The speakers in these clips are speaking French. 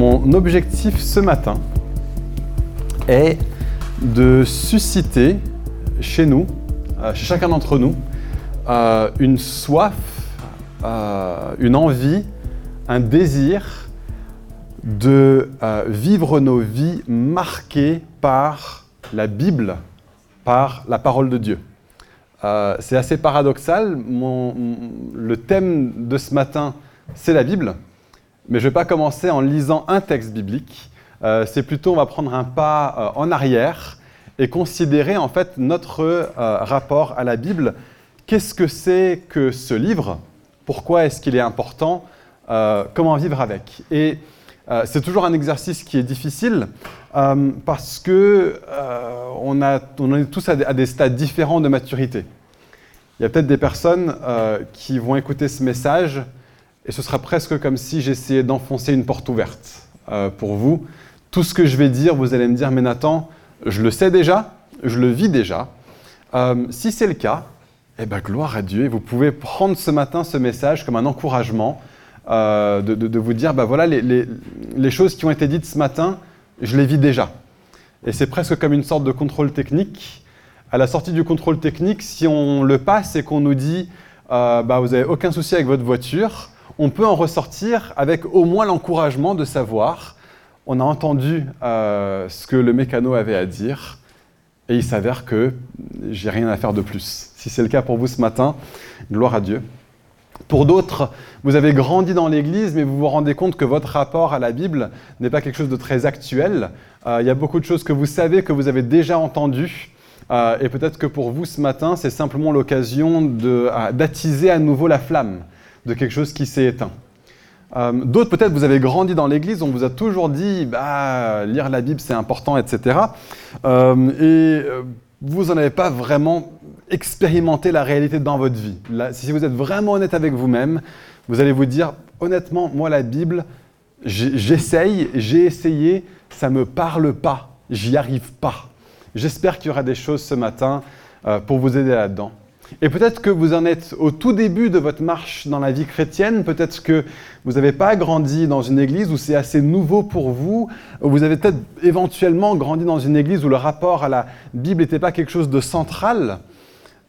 Mon objectif ce matin est de susciter chez nous, euh, chez chacun d'entre nous, euh, une soif, euh, une envie, un désir de vivre nos vies marquées par la Bible, par la parole de Dieu. c'est assez paradoxal. le thème de ce matin, c'est la Bible. Mais je ne vais pas commencer en lisant un texte biblique. Euh, c'est plutôt, on va prendre un pas euh, en arrière et considérer en fait notre euh, rapport à la Bible. Qu'est-ce que c'est que ce livre? Pourquoi est-ce qu'il est important? Comment vivre avec? Et c'est toujours un exercice qui est difficile parce que on, est tous à des, stades différents de maturité. Il y a peut-être des personnes qui vont écouter ce message et ce sera presque comme si j'essayais d'enfoncer une porte ouverte euh, pour vous. Tout ce que je vais dire, vous allez me dire, mais Nathan, je le sais déjà, je le vis déjà. Euh, si c'est le cas, eh ben, gloire à Dieu. Vous pouvez prendre ce matin ce message comme un encouragement euh, de, vous dire, bah voilà, les, choses qui ont été dites ce matin, je les vis déjà. Et c'est presque comme une sorte de contrôle technique. À la sortie du contrôle technique, si on le passe et qu'on nous dit, bah, vous n'avez aucun souci avec votre voiture, on peut en ressortir avec au moins l'encouragement de savoir, on a entendu euh, ce que le mécano avait à dire, et il s'avère que j'ai rien à faire de plus. Si c'est le cas pour vous ce matin, gloire à Dieu. Pour d'autres, vous avez grandi dans l'Église, mais vous vous rendez compte que votre rapport à la Bible n'est pas quelque chose de très actuel. Euh, il y a beaucoup de choses que vous savez, que vous avez déjà entendues. Euh, et peut-être que pour vous ce matin, c'est simplement l'occasion d'attiser à nouveau la flamme de quelque chose qui s'est éteint. Euh, d'autres, peut-être, vous avez grandi dans l'Église, on vous a toujours dit, bah, lire la Bible, c'est important, etc. Euh, et euh, vous n'en avez pas vraiment expérimenté la réalité dans votre vie. si vous êtes vraiment honnête avec vous-même, vous allez vous dire, honnêtement, moi, la Bible, j'essaye, j'ai essayé, ça ne me parle pas, j'y arrive pas. J'espère qu'il y aura des choses ce matin pour vous aider là-dedans. Et peut-être que vous en êtes au tout début de votre marche dans la vie chrétienne, peut-être que vous n'avez pas grandi dans une église où c'est assez nouveau pour vous, vous avez peut-être éventuellement grandi dans une église où le rapport à la Bible n'était pas quelque chose de central.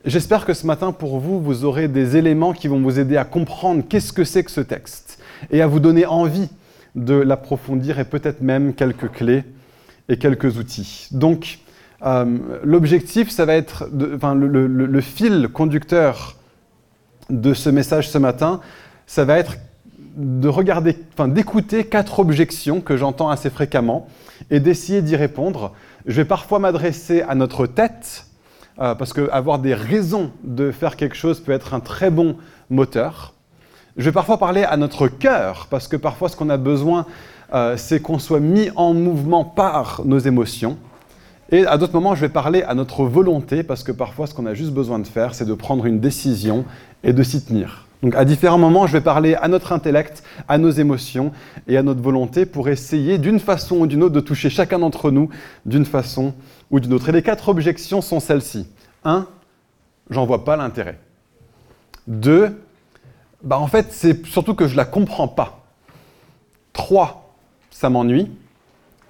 J'espère que ce matin, pour vous, vous aurez des éléments qui vont vous aider à comprendre qu'est-ce que c'est que ce texte et à vous donner envie de l'approfondir et peut-être même quelques clés et quelques outils. Donc, euh, l'objectif, ça va être, le, fil conducteur de ce message ce matin, ça va être de regarder, enfin, d'écouter quatre objections que j'entends assez fréquemment et d'essayer d'y répondre. Je vais parfois m'adresser à notre tête, euh, parce qu'avoir des raisons de faire quelque chose peut être un très bon moteur. Je vais parfois parler à notre cœur, parce que parfois ce qu'on a besoin, euh, c'est qu'on soit mis en mouvement par nos émotions. Et à d'autres moments, je vais parler à notre volonté, parce que parfois, ce qu'on a juste besoin de faire, c'est de prendre une décision et de s'y tenir. Donc à différents moments, je vais parler à notre intellect, à nos émotions et à notre volonté pour essayer d'une façon ou d'une autre de toucher chacun d'entre nous d'une façon ou d'une autre. Et les quatre objections sont celles-ci. Un, j'en vois pas l'intérêt. Deux, bah en fait, c'est surtout que je la comprends pas. Trois, ça m'ennuie.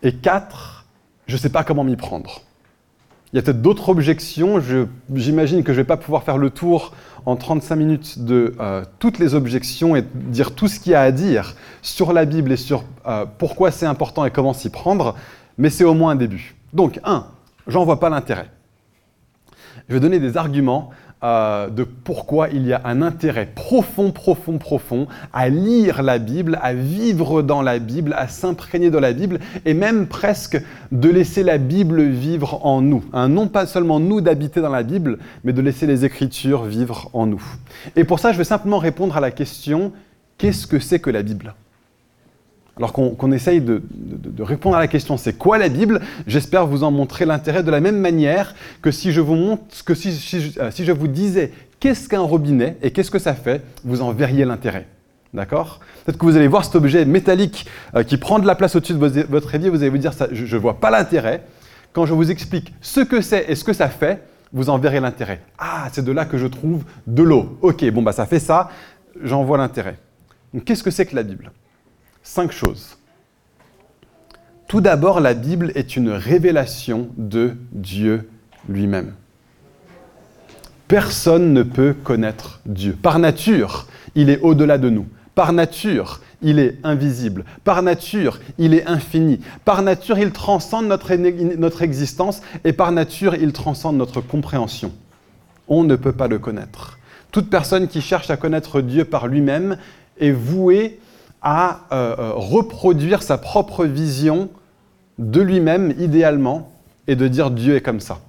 Et quatre, je ne sais pas comment m'y prendre. Il y a peut-être d'autres objections. J'imagine que je ne vais pas pouvoir faire le tour en 35 minutes de euh, toutes les objections et dire tout ce qu'il y a à dire sur la Bible et sur euh, pourquoi c'est important et comment s'y prendre, mais c'est au moins un début. Donc, un, j'en vois pas l'intérêt. Je vais donner des arguments euh, de pourquoi il y a un intérêt profond, profond, profond à lire la Bible, à vivre dans la Bible, à s'imprégner de la Bible, et même presque de laisser la Bible vivre en nous. Hein, non pas seulement nous d'habiter dans la Bible, mais de laisser les Écritures vivre en nous. Et pour ça, je vais simplement répondre à la question, qu'est-ce que c'est que la Bible? Alors qu'on essaye de, répondre à la question c'est quoi la Bible, j'espère vous en montrer l'intérêt de la même manière que si je vous montre, que si, euh, je vous disais qu'est-ce qu'un robinet et qu'est-ce que ça fait, vous en verriez l'intérêt. D'accord? Peut-être que vous allez voir cet objet métallique euh, qui prend de la place au-dessus de votre évier, vous allez vous dire je ne vois pas l'intérêt. Quand je vous explique ce que c'est et ce que ça fait, vous en verrez l'intérêt. Ah, c'est de là que je trouve de l'eau. Ok, bon, bah ça fait ça, j'en vois l'intérêt. Qu'est-ce que c'est que la Bible? Cinq choses. Tout d'abord, la Bible est une révélation de Dieu lui-même. Personne ne peut connaître Dieu. Par nature, il est au-delà de nous. Par nature, il est invisible. Par nature, il est infini. Par nature, il transcende notre, existence et par nature, il transcende notre compréhension. On ne peut pas le connaître. Toute personne qui cherche à connaître Dieu par lui-même est vouée à euh, euh, reproduire sa propre vision de lui-même, idéalement, et de dire Dieu est comme ça.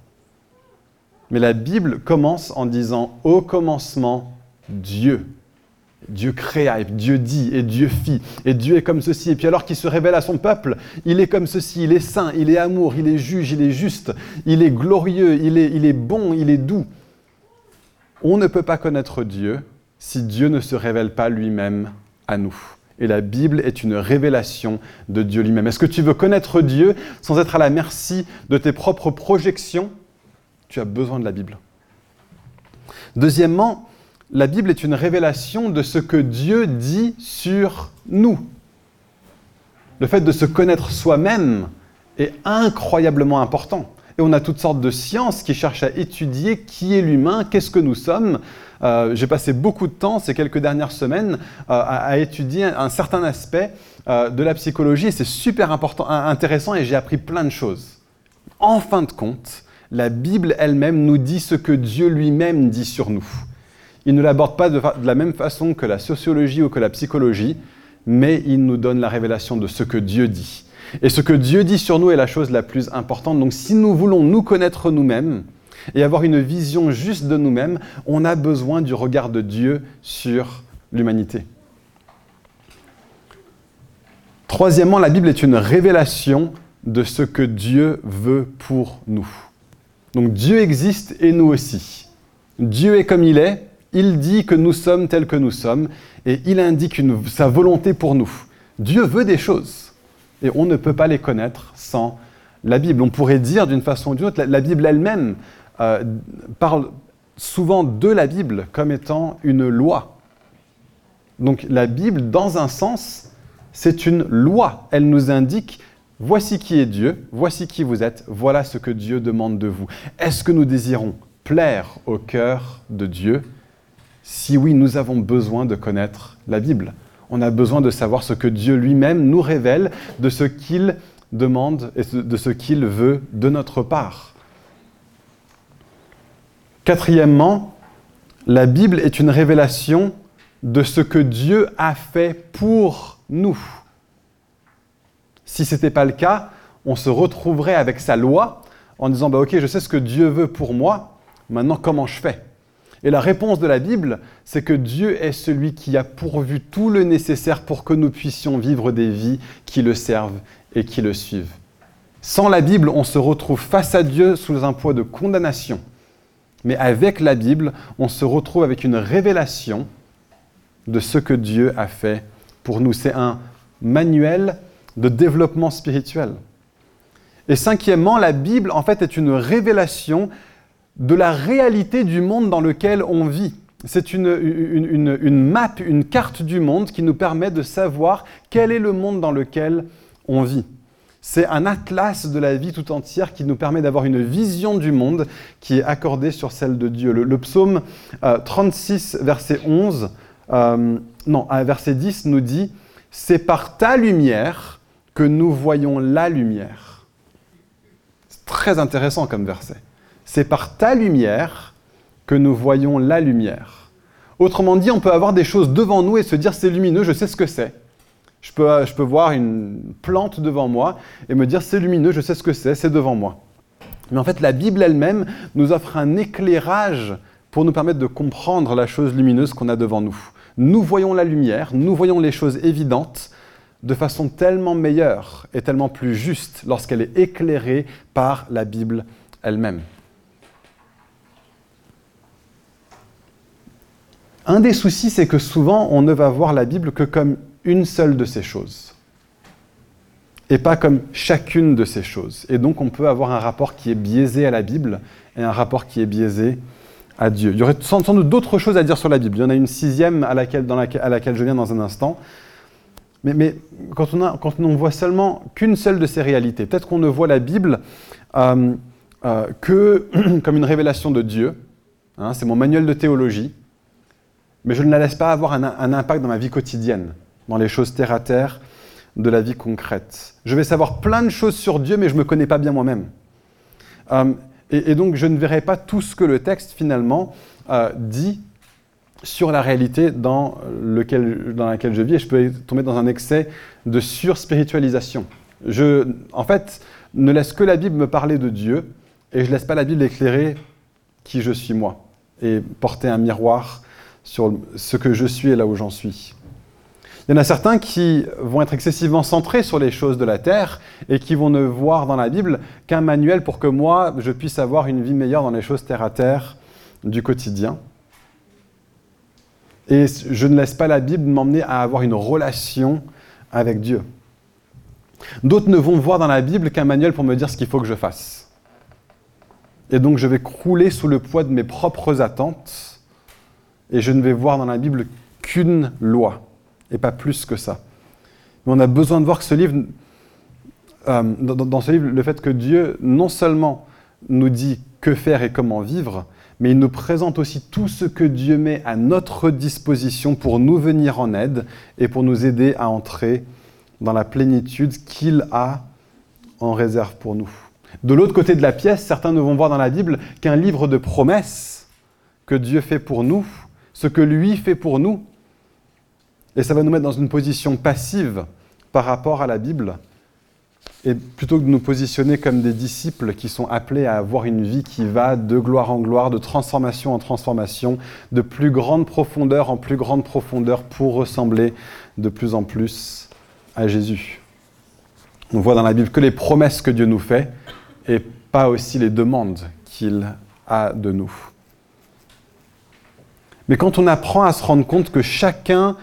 Mais la Bible commence en disant Au commencement, Dieu. Dieu créa, et Dieu dit, et Dieu fit, et Dieu est comme ceci. Et puis alors qu'il se révèle à son peuple, il est comme ceci, il est saint, il est amour, il est juge, il est juste, il est glorieux, il est, il est bon, il est doux. On ne peut pas connaître Dieu si Dieu ne se révèle pas lui-même à nous. Et la Bible est une révélation de Dieu lui-même. Est-ce que tu veux connaître Dieu sans être à la merci de tes propres projections? Tu as besoin de la Bible. Deuxièmement, la Bible est une révélation de ce que Dieu dit sur nous. Le fait de se connaître soi-même est incroyablement important. Et on a toutes sortes de sciences qui cherchent à étudier qui est l'humain, qu'est-ce que nous sommes, euh, j'ai passé beaucoup de temps ces quelques dernières semaines euh, à, étudier un, certain aspect euh, de la psychologie et c'est super important, intéressant et j'ai appris plein de choses. En fin de compte, la Bible elle-même nous dit ce que Dieu lui-même dit sur nous. Il ne l'aborde pas de, la même façon que la sociologie ou que la psychologie, mais il nous donne la révélation de ce que Dieu dit. Et ce que Dieu dit sur nous est la chose la plus importante. Donc si nous voulons nous connaître nous-mêmes, et avoir une vision juste de nous-mêmes, on a besoin du regard de Dieu sur l'humanité. Troisièmement, la Bible est une révélation de ce que Dieu veut pour nous. Donc Dieu existe et nous aussi. Dieu est comme il est, il dit que nous sommes tels que nous sommes et il indique sa volonté pour nous. Dieu veut des choses et on ne peut pas les connaître sans la Bible. On pourrait dire d'une façon ou d'une autre, la Bible elle-même euh, parle souvent de la Bible comme étant une loi. Donc la Bible, dans un sens, c'est une loi. Elle nous indique, voici qui est Dieu, voici qui vous êtes, voilà ce que Dieu demande de vous. Est-ce que nous désirons plaire au cœur de Dieu? Si oui, nous avons besoin de connaître la Bible. On a besoin de savoir ce que Dieu lui-même nous révèle de ce qu'il demande et de ce qu'il veut de notre part. Quatrièmement, la Bible est une révélation de ce que Dieu a fait pour nous. Si ce n'était pas le cas, on se retrouverait avec sa loi en disant bah, Ok, je sais ce que Dieu veut pour moi, maintenant comment je fais? Et la réponse de la Bible, c'est que Dieu est celui qui a pourvu tout le nécessaire pour que nous puissions vivre des vies qui le servent et qui le suivent. Sans la Bible, on se retrouve face à Dieu sous un poids de condamnation mais avec la Bible, on se retrouve avec une révélation de ce que Dieu a fait pour nous. C'est un manuel de développement spirituel. Et cinquièmement, la Bible, en fait, est une révélation de la réalité du monde dans lequel on vit. C'est une, map, une carte du monde qui nous permet de savoir quel est le monde dans lequel on vit. C'est un atlas de la vie tout entière qui nous permet d'avoir une vision du monde qui est accordée sur celle de Dieu. Le, psaume 36, euh, verset 11, euh, non, verset 10 nous dit C'est par ta lumière que nous voyons la lumière. C'est très intéressant comme verset. C'est par ta lumière que nous voyons la lumière. Autrement dit, on peut avoir des choses devant nous et se dire c'est lumineux, je sais ce que c'est. Je peux, je peux voir une plante devant moi et me dire c'est lumineux, je sais ce que c'est, c'est devant moi. Mais en fait, la Bible elle-même nous offre un éclairage pour nous permettre de comprendre la chose lumineuse qu'on a devant nous. Nous voyons la lumière, nous voyons les choses évidentes de façon tellement meilleure et tellement plus juste lorsqu'elle est éclairée par la Bible elle-même. Un des soucis, c'est que souvent, on ne va voir la Bible que comme une seule de ces choses. Et pas comme chacune de ces choses. Et donc on peut avoir un rapport qui est biaisé à la Bible et un rapport qui est biaisé à Dieu. Il y aurait sans, doute d'autres choses à dire sur la Bible. Il y en a une sixième à laquelle, à laquelle je viens dans un instant. Mais, quand, on voit seulement qu'une seule de ces réalités, peut-être qu'on ne voit la Bible euh, euh, que comme une révélation de Dieu, hein, c'est mon manuel de théologie, mais je ne la laisse pas avoir un, impact dans ma vie quotidienne, dans les choses terre à terre de la vie concrète. Je vais savoir plein de choses sur Dieu, mais je ne me connais pas bien moi-même. Euh, et, donc je ne verrai pas tout ce que le texte finalement dit sur la réalité dans, dans laquelle je vis et je peux tomber dans un excès de surspiritualisation. Je, en fait, ne laisse que la Bible me parler de Dieu et je ne laisse pas la Bible éclairer qui je suis moi et porter un miroir sur ce que je suis et là où j'en suis. Il y en a certains qui vont être excessivement centrés sur les choses de la terre et qui vont ne voir dans la Bible qu'un manuel pour que moi, je puisse avoir une vie meilleure dans les choses terre à terre du quotidien. Et je ne laisse pas la Bible m'emmener à avoir une relation avec Dieu. D'autres ne vont voir dans la Bible qu'un manuel pour me dire ce qu'il faut que je fasse. Et donc je vais crouler sous le poids de mes propres attentes et je ne vais voir dans la Bible qu'une loi et pas plus que ça. Mais on a besoin de voir que ce livre, euh, dans ce livre, le fait que Dieu non seulement nous dit que faire et comment vivre, mais il nous présente aussi tout ce que Dieu met à notre disposition pour nous venir en aide et pour nous aider à entrer dans la plénitude qu'il a en réserve pour nous. De l'autre côté de la pièce, certains ne vont voir dans la Bible qu'un livre de promesses que Dieu fait pour nous, ce que lui fait pour nous. Et ça va nous mettre dans une position passive par rapport à la Bible, et plutôt que de nous positionner comme des disciples qui sont appelés à avoir une vie qui va de gloire en gloire, de transformation en transformation, de plus grande profondeur en plus grande profondeur pour ressembler de plus en plus à Jésus. On voit dans la Bible que les promesses que Dieu nous fait et pas aussi les demandes qu'il a de nous. Mais quand on apprend à se rendre compte que chacun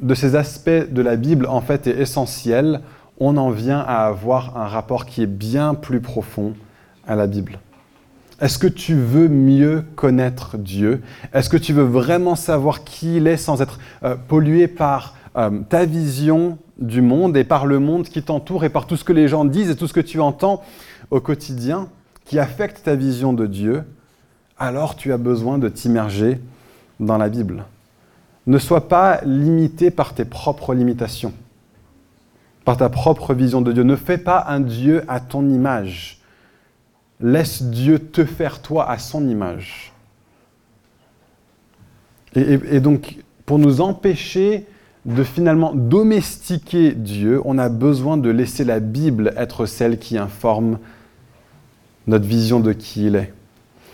de ces aspects de la Bible en fait est essentiel, on en vient à avoir un rapport qui est bien plus profond à la Bible. Est-ce que tu veux mieux connaître Dieu? Est-ce que tu veux vraiment savoir qui il est sans être euh, pollué par euh, ta vision du monde et par le monde qui t'entoure et par tout ce que les gens disent et tout ce que tu entends au quotidien qui affecte ta vision de Dieu? Alors tu as besoin de t'immerger dans la Bible. Ne sois pas limité par tes propres limitations par ta propre vision de Dieu. Ne fais pas un Dieu à ton image. Laisse Dieu te faire toi à son image. Et, donc, pour nous empêcher de finalement domestiquer Dieu, on a besoin de laisser la Bible être celle qui informe notre vision de qui il est.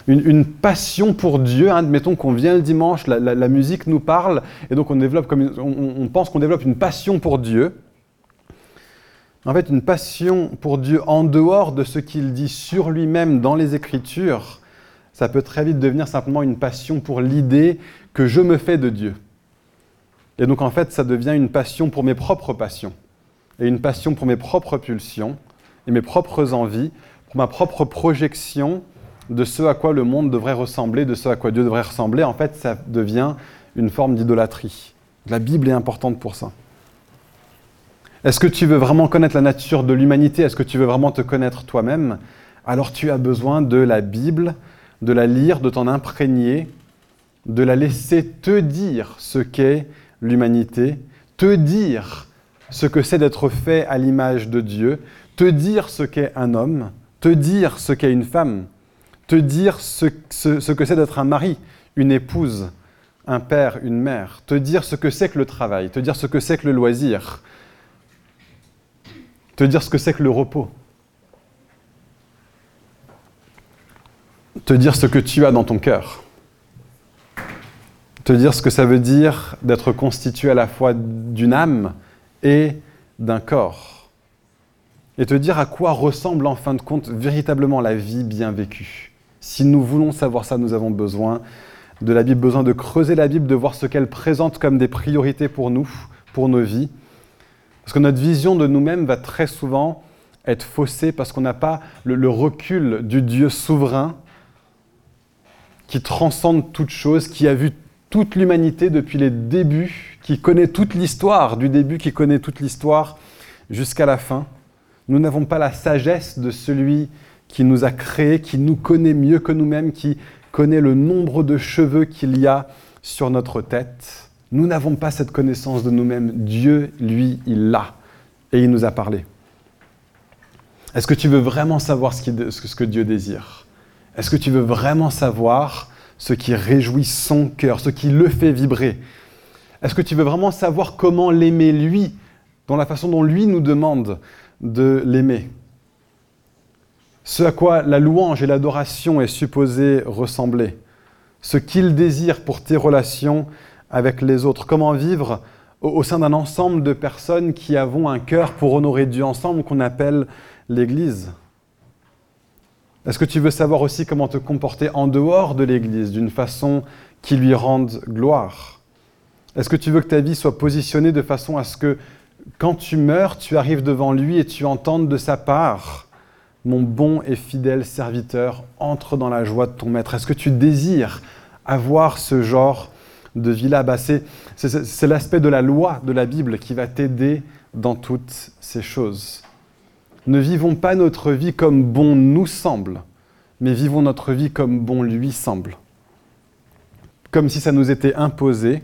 Une, passion pour Dieu, hein, admettons qu'on vient le dimanche, la, musique nous parle, et donc on, on pense qu'on développe une passion pour Dieu en fait une passion pour Dieu en dehors de ce qu'il dit sur lui-même dans les Écritures, ça peut très vite devenir simplement une passion pour l'idée que je me fais de Dieu. Et donc en fait, ça devient une passion pour mes propres passions, et une passion pour mes propres pulsions, et mes propres envies, pour ma propre projection de ce à quoi le monde devrait ressembler, de ce à quoi Dieu devrait ressembler. En fait, ça devient une forme d'idolâtrie. La Bible est importante pour ça. Est-ce que tu veux vraiment connaître la nature de l'humanité? Est-ce que tu veux vraiment te connaître toi-même? Alors tu as besoin de la Bible, de la lire, de t'en imprégner, de la laisser te dire ce qu'est l'humanité, te dire ce que c'est d'être fait à l'image de Dieu, te dire ce qu'est un homme, te dire ce qu'est une femme, te dire ce, que c'est d'être un mari, une épouse, un père, une mère, te dire ce que c'est que le travail, te dire ce que c'est que le loisir, te dire ce que c'est que le repos, te dire ce que tu as dans ton cœur, te dire ce que ça veut dire d'être constitué à la fois d'une âme et d'un corps, et te dire à quoi ressemble en fin de compte véritablement la vie bien vécue. Si nous voulons savoir ça, nous avons besoin de la Bible, besoin de creuser la Bible, de voir ce qu'elle présente comme des priorités pour nous, pour nos vies, parce que notre vision de nous-mêmes va très souvent être faussée parce qu'on n'a pas le, recul du Dieu souverain qui transcende toute chose, qui a vu toute l'humanité depuis les débuts, qui connaît toute l'histoire, du début qui connaît toute l'histoire jusqu'à la fin. Nous n'avons pas la sagesse de celui qui nous a créés, qui nous connaît mieux que nous-mêmes, qui connaît le nombre de cheveux qu'il y a sur notre tête. Nous n'avons pas cette connaissance de nous-mêmes. Dieu, lui, il l'a. Et il nous a parlé. Est-ce que tu veux vraiment savoir ce, que Dieu désire? Est-ce que tu veux vraiment savoir ce qui réjouit son cœur, ce qui le fait vibrer? Est-ce que tu veux vraiment savoir comment l'aimer lui, dans la façon dont lui nous demande de l'aimer? Ce à quoi la louange et l'adoration est supposée ressembler Ce qu'il désire pour tes relations avec les autres Comment vivre au sein d'un ensemble de personnes qui avons un cœur pour honorer Dieu ensemble qu'on appelle l'Église. Est-ce que tu veux savoir aussi comment te comporter en dehors de l'Église d'une façon qui lui rende gloire? Est-ce que tu veux que ta vie soit positionnée de façon à ce que quand tu meurs, tu arrives devant lui et tu entendes de sa part Mon bon et fidèle serviteur, entre dans la joie de ton maître. Est-ce que tu désires avoir ce genre de vie-là? Bah, C'est l'aspect de la loi de la Bible qui va t'aider dans toutes ces choses. Ne vivons pas notre vie comme bon nous semble, mais vivons notre vie comme bon lui semble. Comme si ça nous était imposé,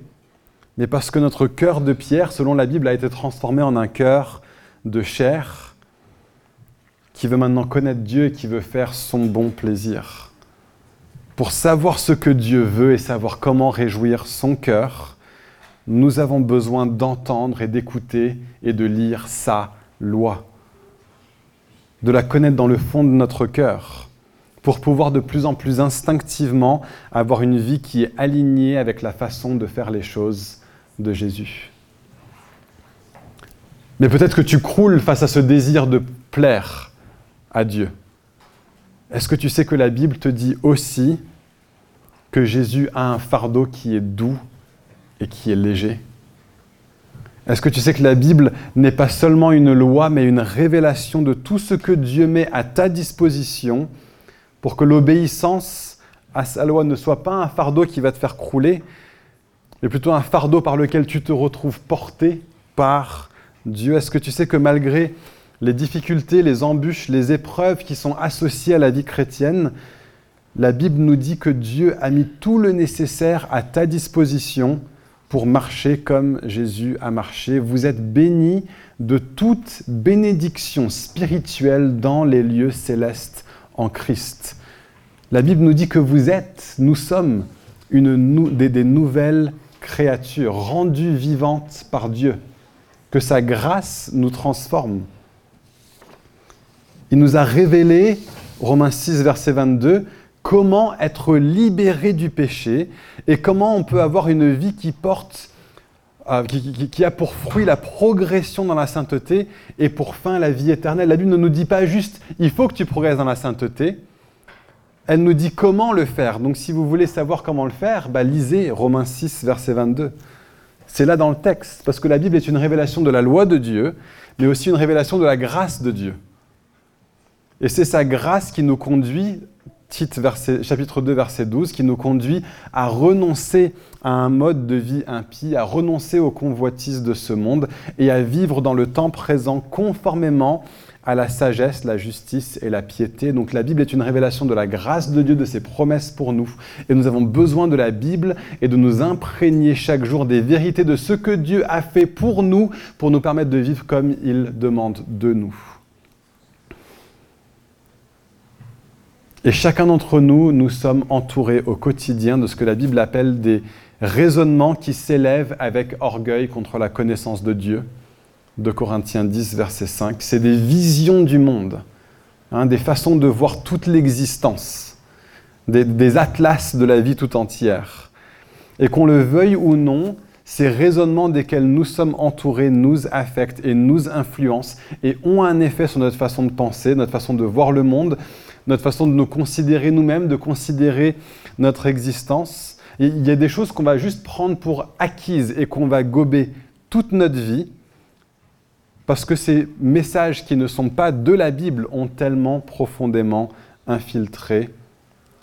mais parce que notre cœur de pierre, selon la Bible, a été transformé en un cœur de chair qui veut maintenant connaître Dieu et qui veut faire son bon plaisir. Pour savoir ce que Dieu veut et savoir comment réjouir son cœur, nous avons besoin d'entendre et d'écouter et de lire sa loi de la connaître dans le fond de notre cœur, pour pouvoir de plus en plus instinctivement avoir une vie qui est alignée avec la façon de faire les choses de Jésus. Mais peut-être que tu croules face à ce désir de plaire à Dieu. Est-ce que tu sais que la Bible te dit aussi que Jésus a un fardeau qui est doux et qui est léger? Est-ce que tu sais que la Bible n'est pas seulement une loi, mais une révélation de tout ce que Dieu met à ta disposition pour que l'obéissance à sa loi ne soit pas un fardeau qui va te faire crouler, mais plutôt un fardeau par lequel tu te retrouves porté par Dieu? Est-ce que tu sais que malgré les difficultés, les embûches, les épreuves qui sont associées à la vie chrétienne, la Bible nous dit que Dieu a mis tout le nécessaire à ta disposition pour marcher comme Jésus a marché. Vous êtes bénis de toute bénédiction spirituelle dans les lieux célestes en Christ. La Bible nous dit que vous êtes, nous sommes une, des, des nouvelles créatures rendues vivantes par Dieu, que sa grâce nous transforme. Il nous a révélé, Romains 6, verset 22, comment être libéré du péché et comment on peut avoir une vie qui porte, euh, qui, a pour fruit la progression dans la sainteté et pour fin la vie éternelle. La Bible ne nous dit pas juste il faut que tu progresses dans la sainteté, elle nous dit comment le faire. Donc si vous voulez savoir comment le faire, bah, lisez Romains 6, verset 22. C'est là dans le texte, parce que la Bible est une révélation de la loi de Dieu, mais aussi une révélation de la grâce de Dieu. Et c'est sa grâce qui nous conduit chapitre 2, verset 12, qui nous conduit à renoncer à un mode de vie impie, à renoncer aux convoitises de ce monde et à vivre dans le temps présent conformément à la sagesse, la justice et la piété. Donc la Bible est une révélation de la grâce de Dieu, de ses promesses pour nous. Et nous avons besoin de la Bible et de nous imprégner chaque jour des vérités de ce que Dieu a fait pour nous, pour nous permettre de vivre comme il demande de nous. Et chacun d'entre nous, nous sommes entourés au quotidien de ce que la Bible appelle des raisonnements qui s'élèvent avec orgueil contre la connaissance de Dieu. De Corinthiens 10, verset 5. C'est des visions du monde, hein, des façons de voir toute l'existence, des, des atlas de la vie tout entière. Et qu'on le veuille ou non, ces raisonnements desquels nous sommes entourés nous affectent et nous influencent et ont un effet sur notre façon de penser, notre façon de voir le monde, notre façon de nous considérer nous-mêmes, de considérer notre existence. il y a des choses qu'on va juste prendre pour acquises et qu'on va gober toute notre vie parce que ces messages qui ne sont pas de la Bible ont tellement profondément infiltré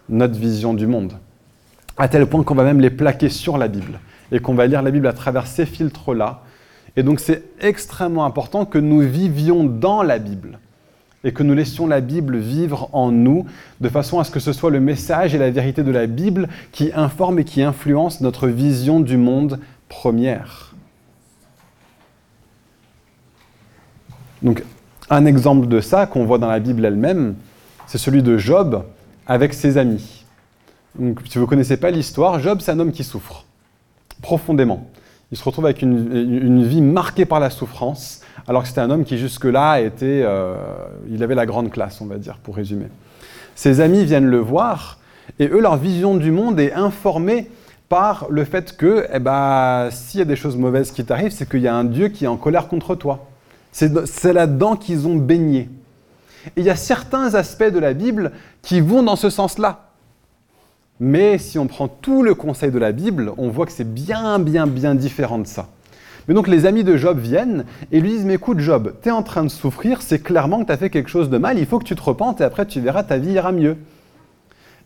notre vision du monde. à tel point qu'on va même les plaquer sur la Bible et qu'on va lire la Bible à travers ces filtres-là. Et donc c'est extrêmement important que nous vivions dans la Bible et que nous laissions la Bible vivre en nous de façon à ce que ce soit le message et la vérité de la Bible qui informent et qui influencent notre vision du monde première. Donc un exemple de ça qu'on voit dans la Bible elle-même, c'est celui de Job avec ses amis. Donc, si vous ne connaissez pas l'histoire, Job, c'est un homme qui souffre profondément. Il se retrouve avec une, vie marquée par la souffrance, alors que c'était un homme qui jusque-là était, euh, il avait la grande classe, on va dire, pour résumer. Ses amis viennent le voir, et eux, leur vision du monde est informée par le fait que, eh ben, s'il y a des choses mauvaises qui t'arrivent, c'est qu'il y a un Dieu qui est en colère contre toi. C'est là-dedans qu'ils ont baigné. Et il y a certains aspects de la Bible qui vont dans ce sens-là. Mais si on prend tout le conseil de la Bible, on voit que c'est bien, bien, bien différent de ça. Mais donc les amis de Job viennent et lui disent, mais écoute Job, tu es en train de souffrir, c'est clairement que tu as fait quelque chose de mal, il faut que tu te repentes et après tu verras, ta vie ira mieux.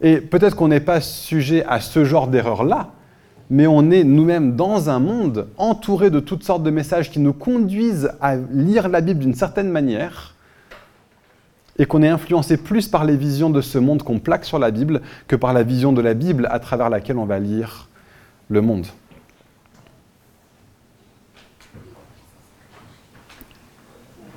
Et peut-être qu'on n'est pas sujet à ce genre d'erreur-là, mais on est nous-mêmes dans un monde entouré de toutes sortes de messages qui nous conduisent à lire la Bible d'une certaine manière, et qu'on est influencé plus par les visions de ce monde qu'on plaque sur la Bible que par la vision de la Bible à travers laquelle on va lire le monde.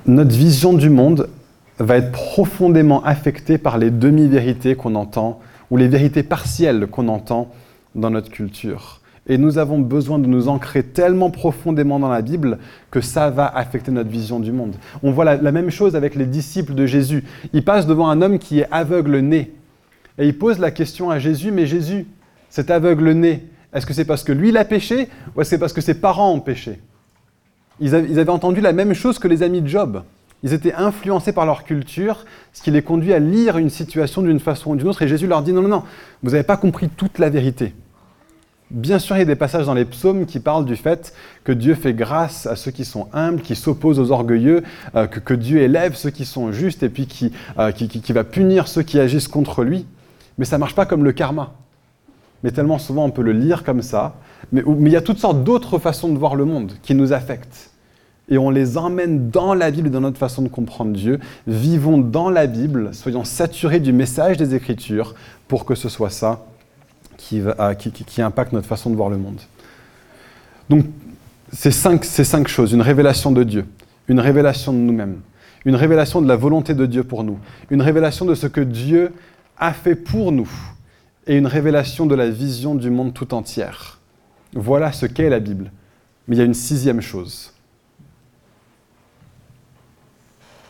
Notre vision du monde va être profondément affectée par les demi-vérités qu'on entend ou les vérités partielles qu'on entend dans notre culture. Et nous avons besoin de nous ancrer tellement profondément dans la Bible que ça va affecter notre vision du monde. On voit la, même chose avec les disciples de Jésus. Ils passent devant un homme qui est aveugle-né. Et ils posent la question à Jésus, mais Jésus, cet aveugle-né, est-ce que c'est parce que lui il a péché ou est-ce que c'est parce que ses parents ont péché? Ils avaient entendu la même chose que les amis de Job. Ils étaient influencés par leur culture, ce qui les conduit à lire une situation d'une façon ou d'une autre. Et Jésus leur dit, non, non, non, vous n'avez pas compris toute la vérité. Bien sûr, il y a des passages dans les psaumes qui parlent du fait que Dieu fait grâce à ceux qui sont humbles, qui s'opposent aux orgueilleux, euh, que, Dieu élève ceux qui sont justes et puis euh, qui, va punir ceux qui agissent contre lui. Mais ça ne marche pas comme le karma. Mais tellement souvent on peut le lire comme ça. Mais, il y a toutes sortes d'autres façons de voir le monde qui nous affectent. Et on les emmène dans la Bible dans notre façon de comprendre Dieu. Vivons dans la Bible, soyons saturés du message des Écritures pour que ce soit ça qui, qui, impacte notre façon de voir le monde. Donc, ces cinq, cinq choses, une révélation de Dieu, une révélation de nous-mêmes, une révélation de la volonté de Dieu pour nous, une révélation de ce que Dieu a fait pour nous, et une révélation de la vision du monde tout entière. Voilà ce qu'est la Bible. Mais il y a une sixième chose.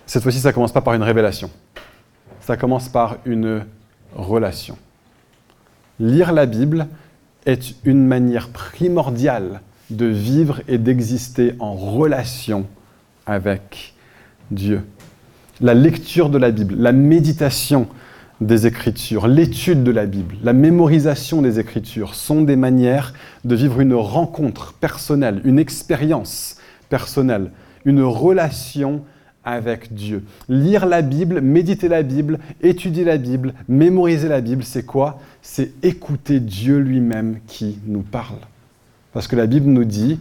Cette fois-ci, ça commence pas par une révélation. Ça commence par une relation. Lire la Bible est une manière primordiale de vivre et d'exister en relation avec Dieu. La lecture de la Bible, la méditation des Écritures, l'étude de la Bible, la mémorisation des Écritures sont des manières de vivre une rencontre personnelle, une expérience personnelle, une relation avec Dieu. Lire la Bible, méditer la Bible, étudier la Bible, mémoriser la Bible, c'est quoi? C'est écouter Dieu lui-même qui nous parle. Parce que la Bible nous dit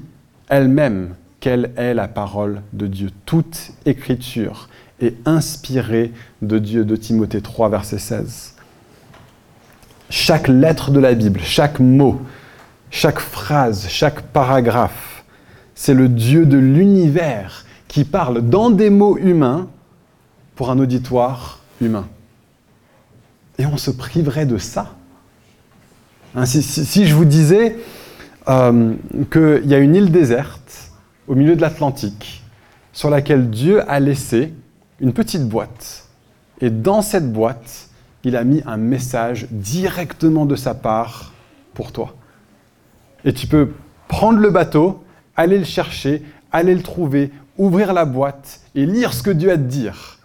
elle-même quelle est la parole de Dieu. Toute écriture est inspirée de Dieu, de Timothée 3, verset 16. Chaque lettre de la Bible, chaque mot, chaque phrase, chaque paragraphe, c'est le Dieu de l'univers qui parle dans des mots humains pour un auditoire humain. Et on se priverait de ça. Hein, si, je vous disais euh, qu'il y a une île déserte au milieu de l'Atlantique sur laquelle Dieu a laissé une petite boîte, et dans cette boîte, il a mis un message directement de sa part pour toi. Et tu peux prendre le bateau, aller le chercher, aller le trouver, ouvrir la boîte et lire ce que Dieu a à te dire.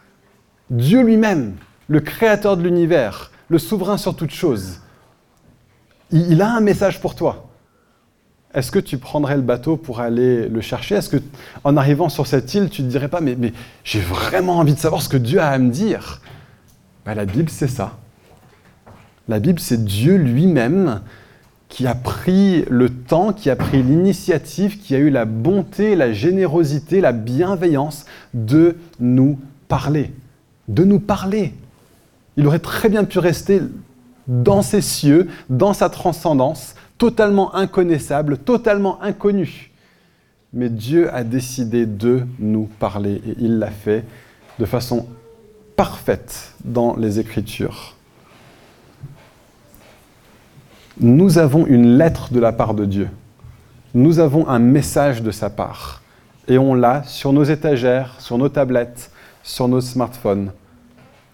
Dieu lui-même, le créateur de l'univers, le souverain sur toute chose, il, a un message pour toi. Est-ce que tu prendrais le bateau pour aller le chercher? Est-ce que, en arrivant sur cette île, tu ne te dirais pas, mais, mais j'ai vraiment envie de savoir ce que Dieu a à me dire? Ben, La Bible, c'est ça. La Bible, c'est Dieu lui-même qui a pris le temps, qui a pris l'initiative, qui a eu la bonté, la générosité, la bienveillance de nous parler. De nous parler. Il aurait très bien pu rester dans ses cieux, dans sa transcendance, totalement inconnaissable, totalement inconnu. Mais Dieu a décidé de nous parler et il l'a fait de façon parfaite dans les Écritures. Nous avons une lettre de la part de Dieu. Nous avons un message de sa part. Et on l'a sur nos étagères, sur nos tablettes, sur nos smartphones.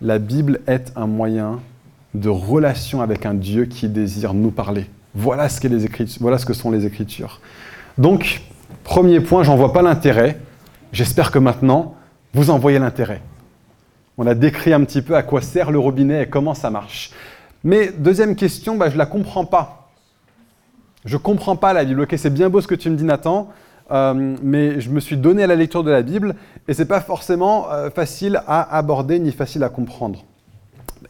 La Bible est un moyen de relation avec un Dieu qui désire nous parler. Voilà ce, que sont les Écritures. Donc, premier point, j'en vois pas l'intérêt. J'espère que maintenant, vous en voyez l'intérêt. On a décrit un petit peu à quoi sert le robinet et comment ça marche. Mais deuxième question, bah, je ne la comprends pas. Je ne comprends pas la Bible. Ok, c'est bien beau ce que tu me dis, Nathan, euh, mais je me suis donné à la lecture de la Bible et ce n'est pas forcément euh, facile à aborder ni facile à comprendre.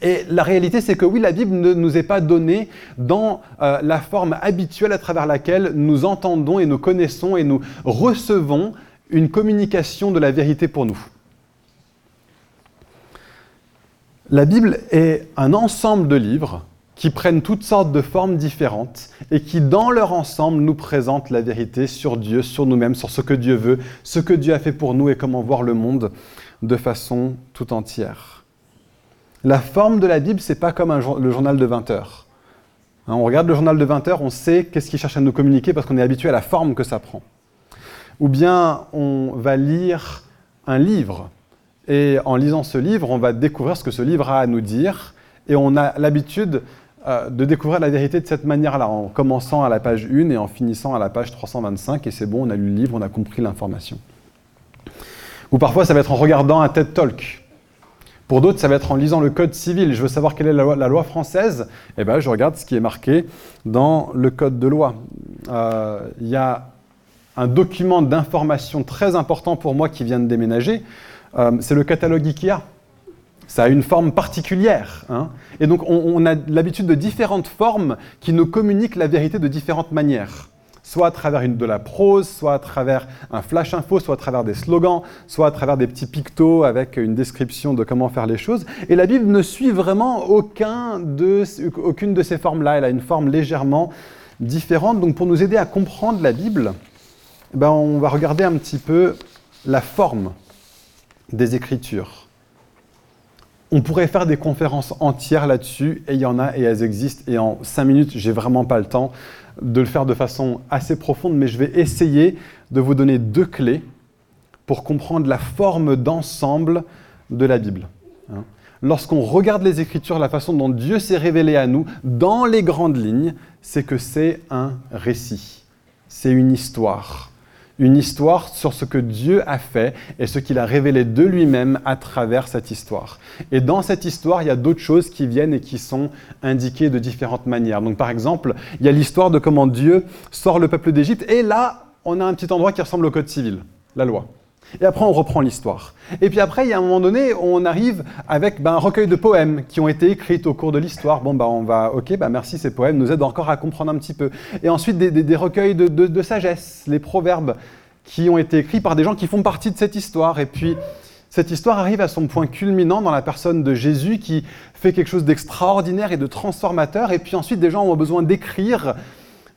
Et la réalité, c'est que oui, la Bible ne nous est pas donnée dans euh, la forme habituelle à travers laquelle nous entendons et nous connaissons et nous recevons une communication de la vérité pour nous. La Bible est un ensemble de livres qui prennent toutes sortes de formes différentes et qui, dans leur ensemble, nous présentent la vérité sur Dieu, sur nous-mêmes, sur ce que Dieu veut, ce que Dieu a fait pour nous et comment voir le monde de façon tout entière. La forme de la Bible, c'est pas comme le journal de 20 heures. Hein, on regarde le journal de 20 heures, on sait qu'est-ce qu'il cherche à nous communiquer parce qu'on est habitué à la forme que ça prend. Ou bien on va lire un livre et en lisant ce livre, on va découvrir ce que ce livre a à nous dire. Et on a l'habitude euh, de découvrir la vérité de cette manière-là, en commençant à la page 1 et en finissant à la page 325. Et c'est bon, on a lu le livre, on a compris l'information. Ou parfois, ça va être en regardant un TED Talk. Pour d'autres, ça va être en lisant le Code civil. Je veux savoir quelle est la loi, française. Eh bien, je regarde ce qui est marqué dans le Code de loi. Euh, il y a un document d'information très important pour moi qui vient de déménager. Euh, c'est le catalogue IKEA. Ça a une forme particulière. Hein. Et donc on, a l'habitude de différentes formes qui nous communiquent la vérité de différentes manières. Soit à travers une, de la prose, soit à travers un flash info, soit à travers des slogans, soit à travers des petits pictos avec une description de comment faire les choses. Et la Bible ne suit vraiment aucune de ces formes-là. Elle a une forme légèrement différente. Donc pour nous aider à comprendre la Bible, ben on va regarder un petit peu la forme des Écritures. On pourrait faire des conférences entières là-dessus, et il y en a, et elles existent, et en cinq minutes, j'ai vraiment pas le temps de le faire de façon assez profonde, mais je vais essayer de vous donner deux clés pour comprendre la forme d'ensemble de la Bible. Hein. Lorsqu'on regarde les Écritures, la façon dont Dieu s'est révélé à nous, dans les grandes lignes, c'est que c'est un récit, c'est une histoire une histoire sur ce que Dieu a fait et ce qu'il a révélé de lui-même à travers cette histoire. Et dans cette histoire, il y a d'autres choses qui viennent et qui sont indiquées de différentes manières. Donc par exemple, il y a l'histoire de comment Dieu sort le peuple d'Égypte et là, on a un petit endroit qui ressemble au Code civil, la loi. Et après, on reprend l'histoire. Et puis après, il y a un moment donné, on arrive avec ben, un recueil de poèmes qui ont été écrits au cours de l'histoire. Bon, ben, on va, ok, ben, merci, ces poèmes nous aident encore à comprendre un petit peu. Et ensuite, des, recueils de, de, sagesse, les proverbes qui ont été écrits par des gens qui font partie de cette histoire. Et puis, cette histoire arrive à son point culminant dans la personne de Jésus qui fait quelque chose d'extraordinaire et de transformateur. Et puis ensuite, des gens ont besoin d'écrire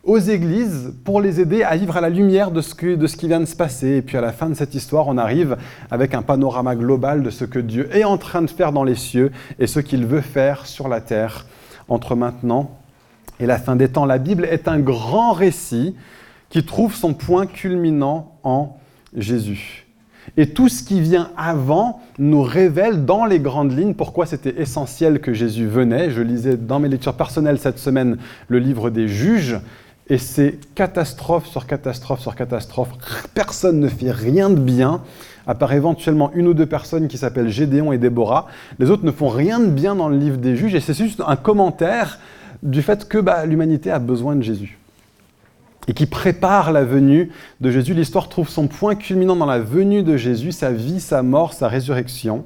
aux églises pour les aider à vivre à la lumière de ce, de ce qui vient de se passer. Et puis à la fin de cette histoire, on arrive avec un panorama global de ce que Dieu est en train de faire dans les cieux et ce qu'il veut faire sur la terre entre maintenant et la fin des temps. La Bible est un grand récit qui trouve son point culminant en Jésus. Et tout ce qui vient avant nous révèle dans les grandes lignes pourquoi c'était essentiel que Jésus venait. Je lisais dans mes lectures personnelles cette semaine le livre des juges et c'est catastrophe sur catastrophe sur catastrophe. Personne ne fait rien de bien, à part éventuellement une ou deux personnes qui s'appellent Gédéon et Déborah. Les autres ne font rien de bien dans le livre des juges, et c'est juste un commentaire du fait que bah, l'humanité a besoin de Jésus. Et qui prépare la venue de Jésus. L'histoire trouve son point culminant dans la venue de Jésus, sa vie, sa mort, sa résurrection.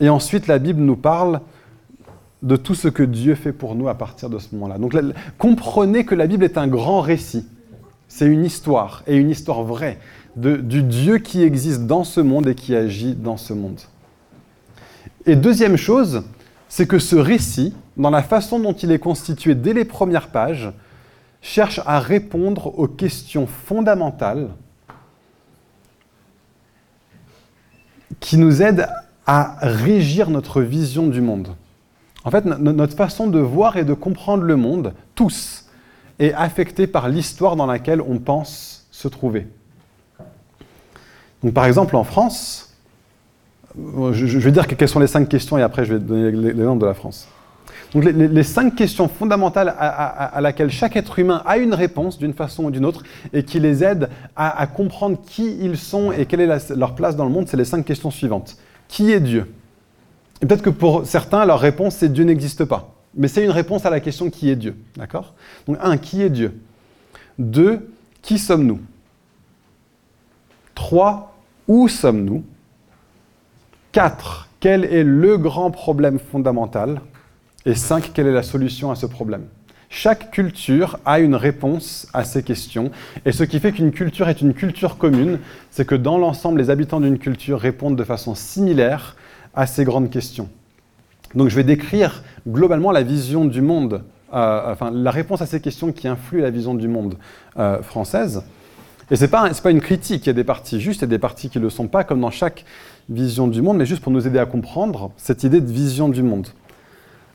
Et ensuite, la Bible nous parle de tout ce que Dieu fait pour nous à partir de ce moment-là. Donc comprenez que la Bible est un grand récit. C'est une histoire, et une histoire vraie, du Dieu qui existe dans ce monde et qui agit dans ce monde. Et deuxième chose, c'est que ce récit, dans la façon dont il est constitué dès les premières pages, cherche à répondre aux questions fondamentales qui nous aident à régir notre vision du monde. En fait, notre façon de voir et de comprendre le monde, tous, est affectée par l'histoire dans laquelle on pense se trouver. Donc, par exemple, en France, je, vais dire quelles sont les cinq questions et après je vais donner l'exemple de la France. Donc, les, cinq questions fondamentales à, laquelle chaque être humain a une réponse d'une façon ou d'une autre et qui les aident à, comprendre qui ils sont et quelle est leur place dans le monde, c'est les cinq questions suivantes. Qui est Dieu? Peut-être que pour certains, leur réponse, c'est Dieu n'existe pas. Mais c'est une réponse à la question qui est Dieu. D'accord? Donc, un, qui est Dieu? Deux, qui sommes-nous? Trois, où sommes-nous? Quatre, quel est le grand problème fondamental? Et cinq, quelle est la solution à ce problème? Chaque culture a une réponse à ces questions. Et ce qui fait qu'une culture est une culture commune, c'est que dans l'ensemble, les habitants d'une culture répondent de façon similaire à ces grandes questions. Donc je vais décrire globalement la vision du monde, euh, enfin la réponse à ces questions qui influent la vision du monde euh, française. Et ce n'est pas, pas, une critique, il y a des parties justes et des parties qui ne le sont pas, comme dans chaque vision du monde, mais juste pour nous aider à comprendre cette idée de vision du monde.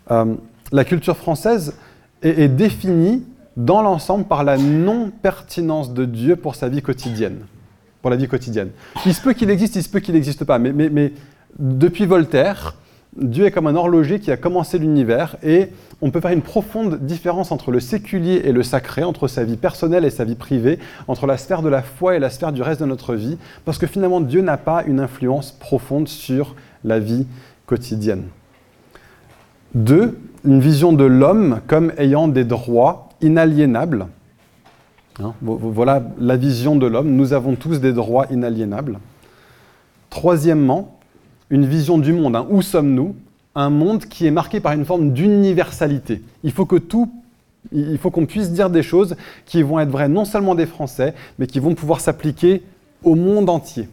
Euh, la culture française est, définie dans l'ensemble par la non-pertinence de Dieu pour sa vie quotidienne. Pour la vie quotidienne. Il se peut qu'il existe, il se peut qu'il n'existe pas, mais depuis Voltaire, Dieu est comme un horloger qui a commencé l'univers et on peut faire une profonde différence entre le séculier et le sacré, entre sa vie personnelle et sa vie privée, entre la sphère de la foi et la sphère du reste de notre vie, parce que finalement Dieu n'a pas une influence profonde sur la vie quotidienne. Deux, une vision de l'homme comme ayant des droits inaliénables. Hein, voilà la vision de l'homme, nous avons tous des droits inaliénables. Troisièmement, une vision du monde. Hein. Où sommes-nous? Un monde qui est marqué par une forme d'universalité. Il faut que tout il faut qu'on puisse dire des choses qui vont être vraies non seulement des Français, mais qui vont pouvoir s'appliquer au monde entier.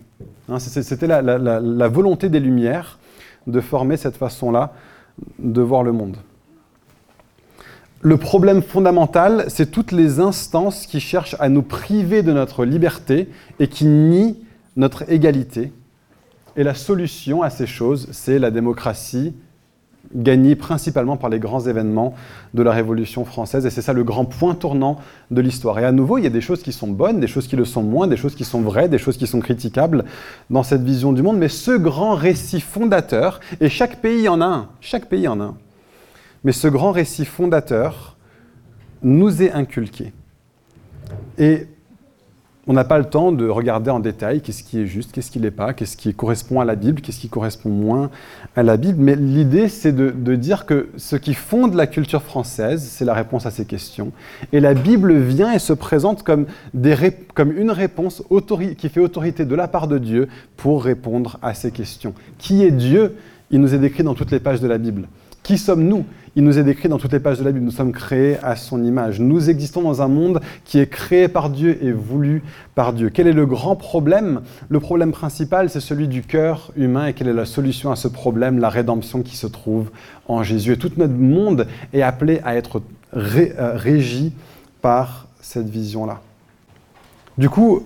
Hein, c'était la, la, volonté des Lumières de former cette façon-là de voir le monde. Le problème fondamental, c'est toutes les instances qui cherchent à nous priver de notre liberté et qui nient notre égalité et la solution à ces choses, c'est la démocratie gagnée principalement par les grands événements de la Révolution française. Et c'est ça le grand point tournant de l'histoire. Et à nouveau, il y a des choses qui sont bonnes, des choses qui le sont moins, des choses qui sont vraies, des choses qui sont critiquables dans cette vision du monde. Mais ce grand récit fondateur, et chaque pays en a un, chaque pays en a un, mais ce grand récit fondateur nous est inculqué. Et on n'a pas le temps de regarder en détail qu'est-ce qui est juste, qu'est-ce qui n'est pas, qu'est-ce qui correspond à la Bible, qu'est-ce qui correspond moins à la Bible. Mais l'idée, c'est de, dire que ce qui fonde la culture française, c'est la réponse à ces questions. Et la Bible vient et se présente comme, une réponse qui fait autorité de la part de Dieu pour répondre à ces questions. Qui est Dieu? Il nous est décrit dans toutes les pages de la Bible. Qui sommes-nous? Il nous est décrit dans toutes les pages de la Bible. Nous sommes créés à son image. Nous existons dans un monde qui est créé par Dieu et voulu par Dieu. Quel est le grand problème? Le problème principal, c'est celui du cœur humain. Et quelle est la solution à ce problème? La rédemption qui se trouve en Jésus. Et tout notre monde est appelé à être euh, régi par cette vision-là. Du coup,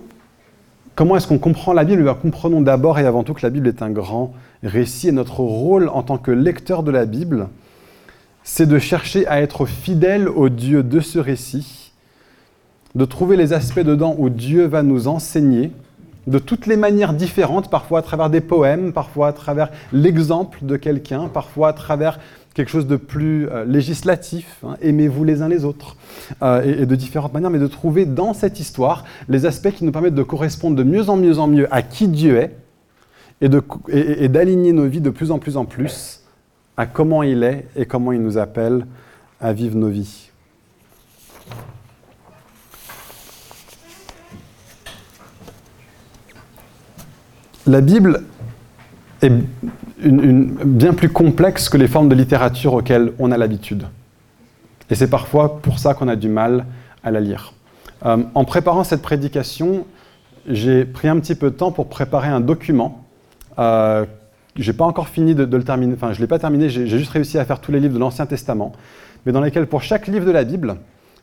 comment est-ce qu'on comprend la Bible? Eh Comprenons d'abord et avant tout que la Bible est un grand récit et notre rôle en tant que lecteur de la Bible, c'est de chercher à être fidèle au Dieu de ce récit, de trouver les aspects dedans où Dieu va nous enseigner, de toutes les manières différentes, parfois à travers des poèmes, parfois à travers l'exemple de quelqu'un, parfois à travers quelque chose de plus euh, législatif, hein, aimez-vous les uns les autres, euh, et, de différentes manières, mais de trouver dans cette histoire les aspects qui nous permettent de correspondre de mieux en mieux en mieux à qui Dieu est, et d'aligner nos vies de plus en plus en plus à comment il est et comment il nous appelle à vivre nos vies. La Bible est bien plus complexe que les formes de littérature auxquelles on a l'habitude. Et c'est parfois pour ça qu'on a du mal à la lire. Euh, en préparant cette prédication, j'ai pris un petit peu de temps pour préparer un document. Euh, je n'ai pas encore fini de, le terminer, enfin je ne l'ai pas terminé, j'ai juste réussi à faire tous les livres de l'Ancien Testament, mais dans lesquels pour chaque livre de la Bible,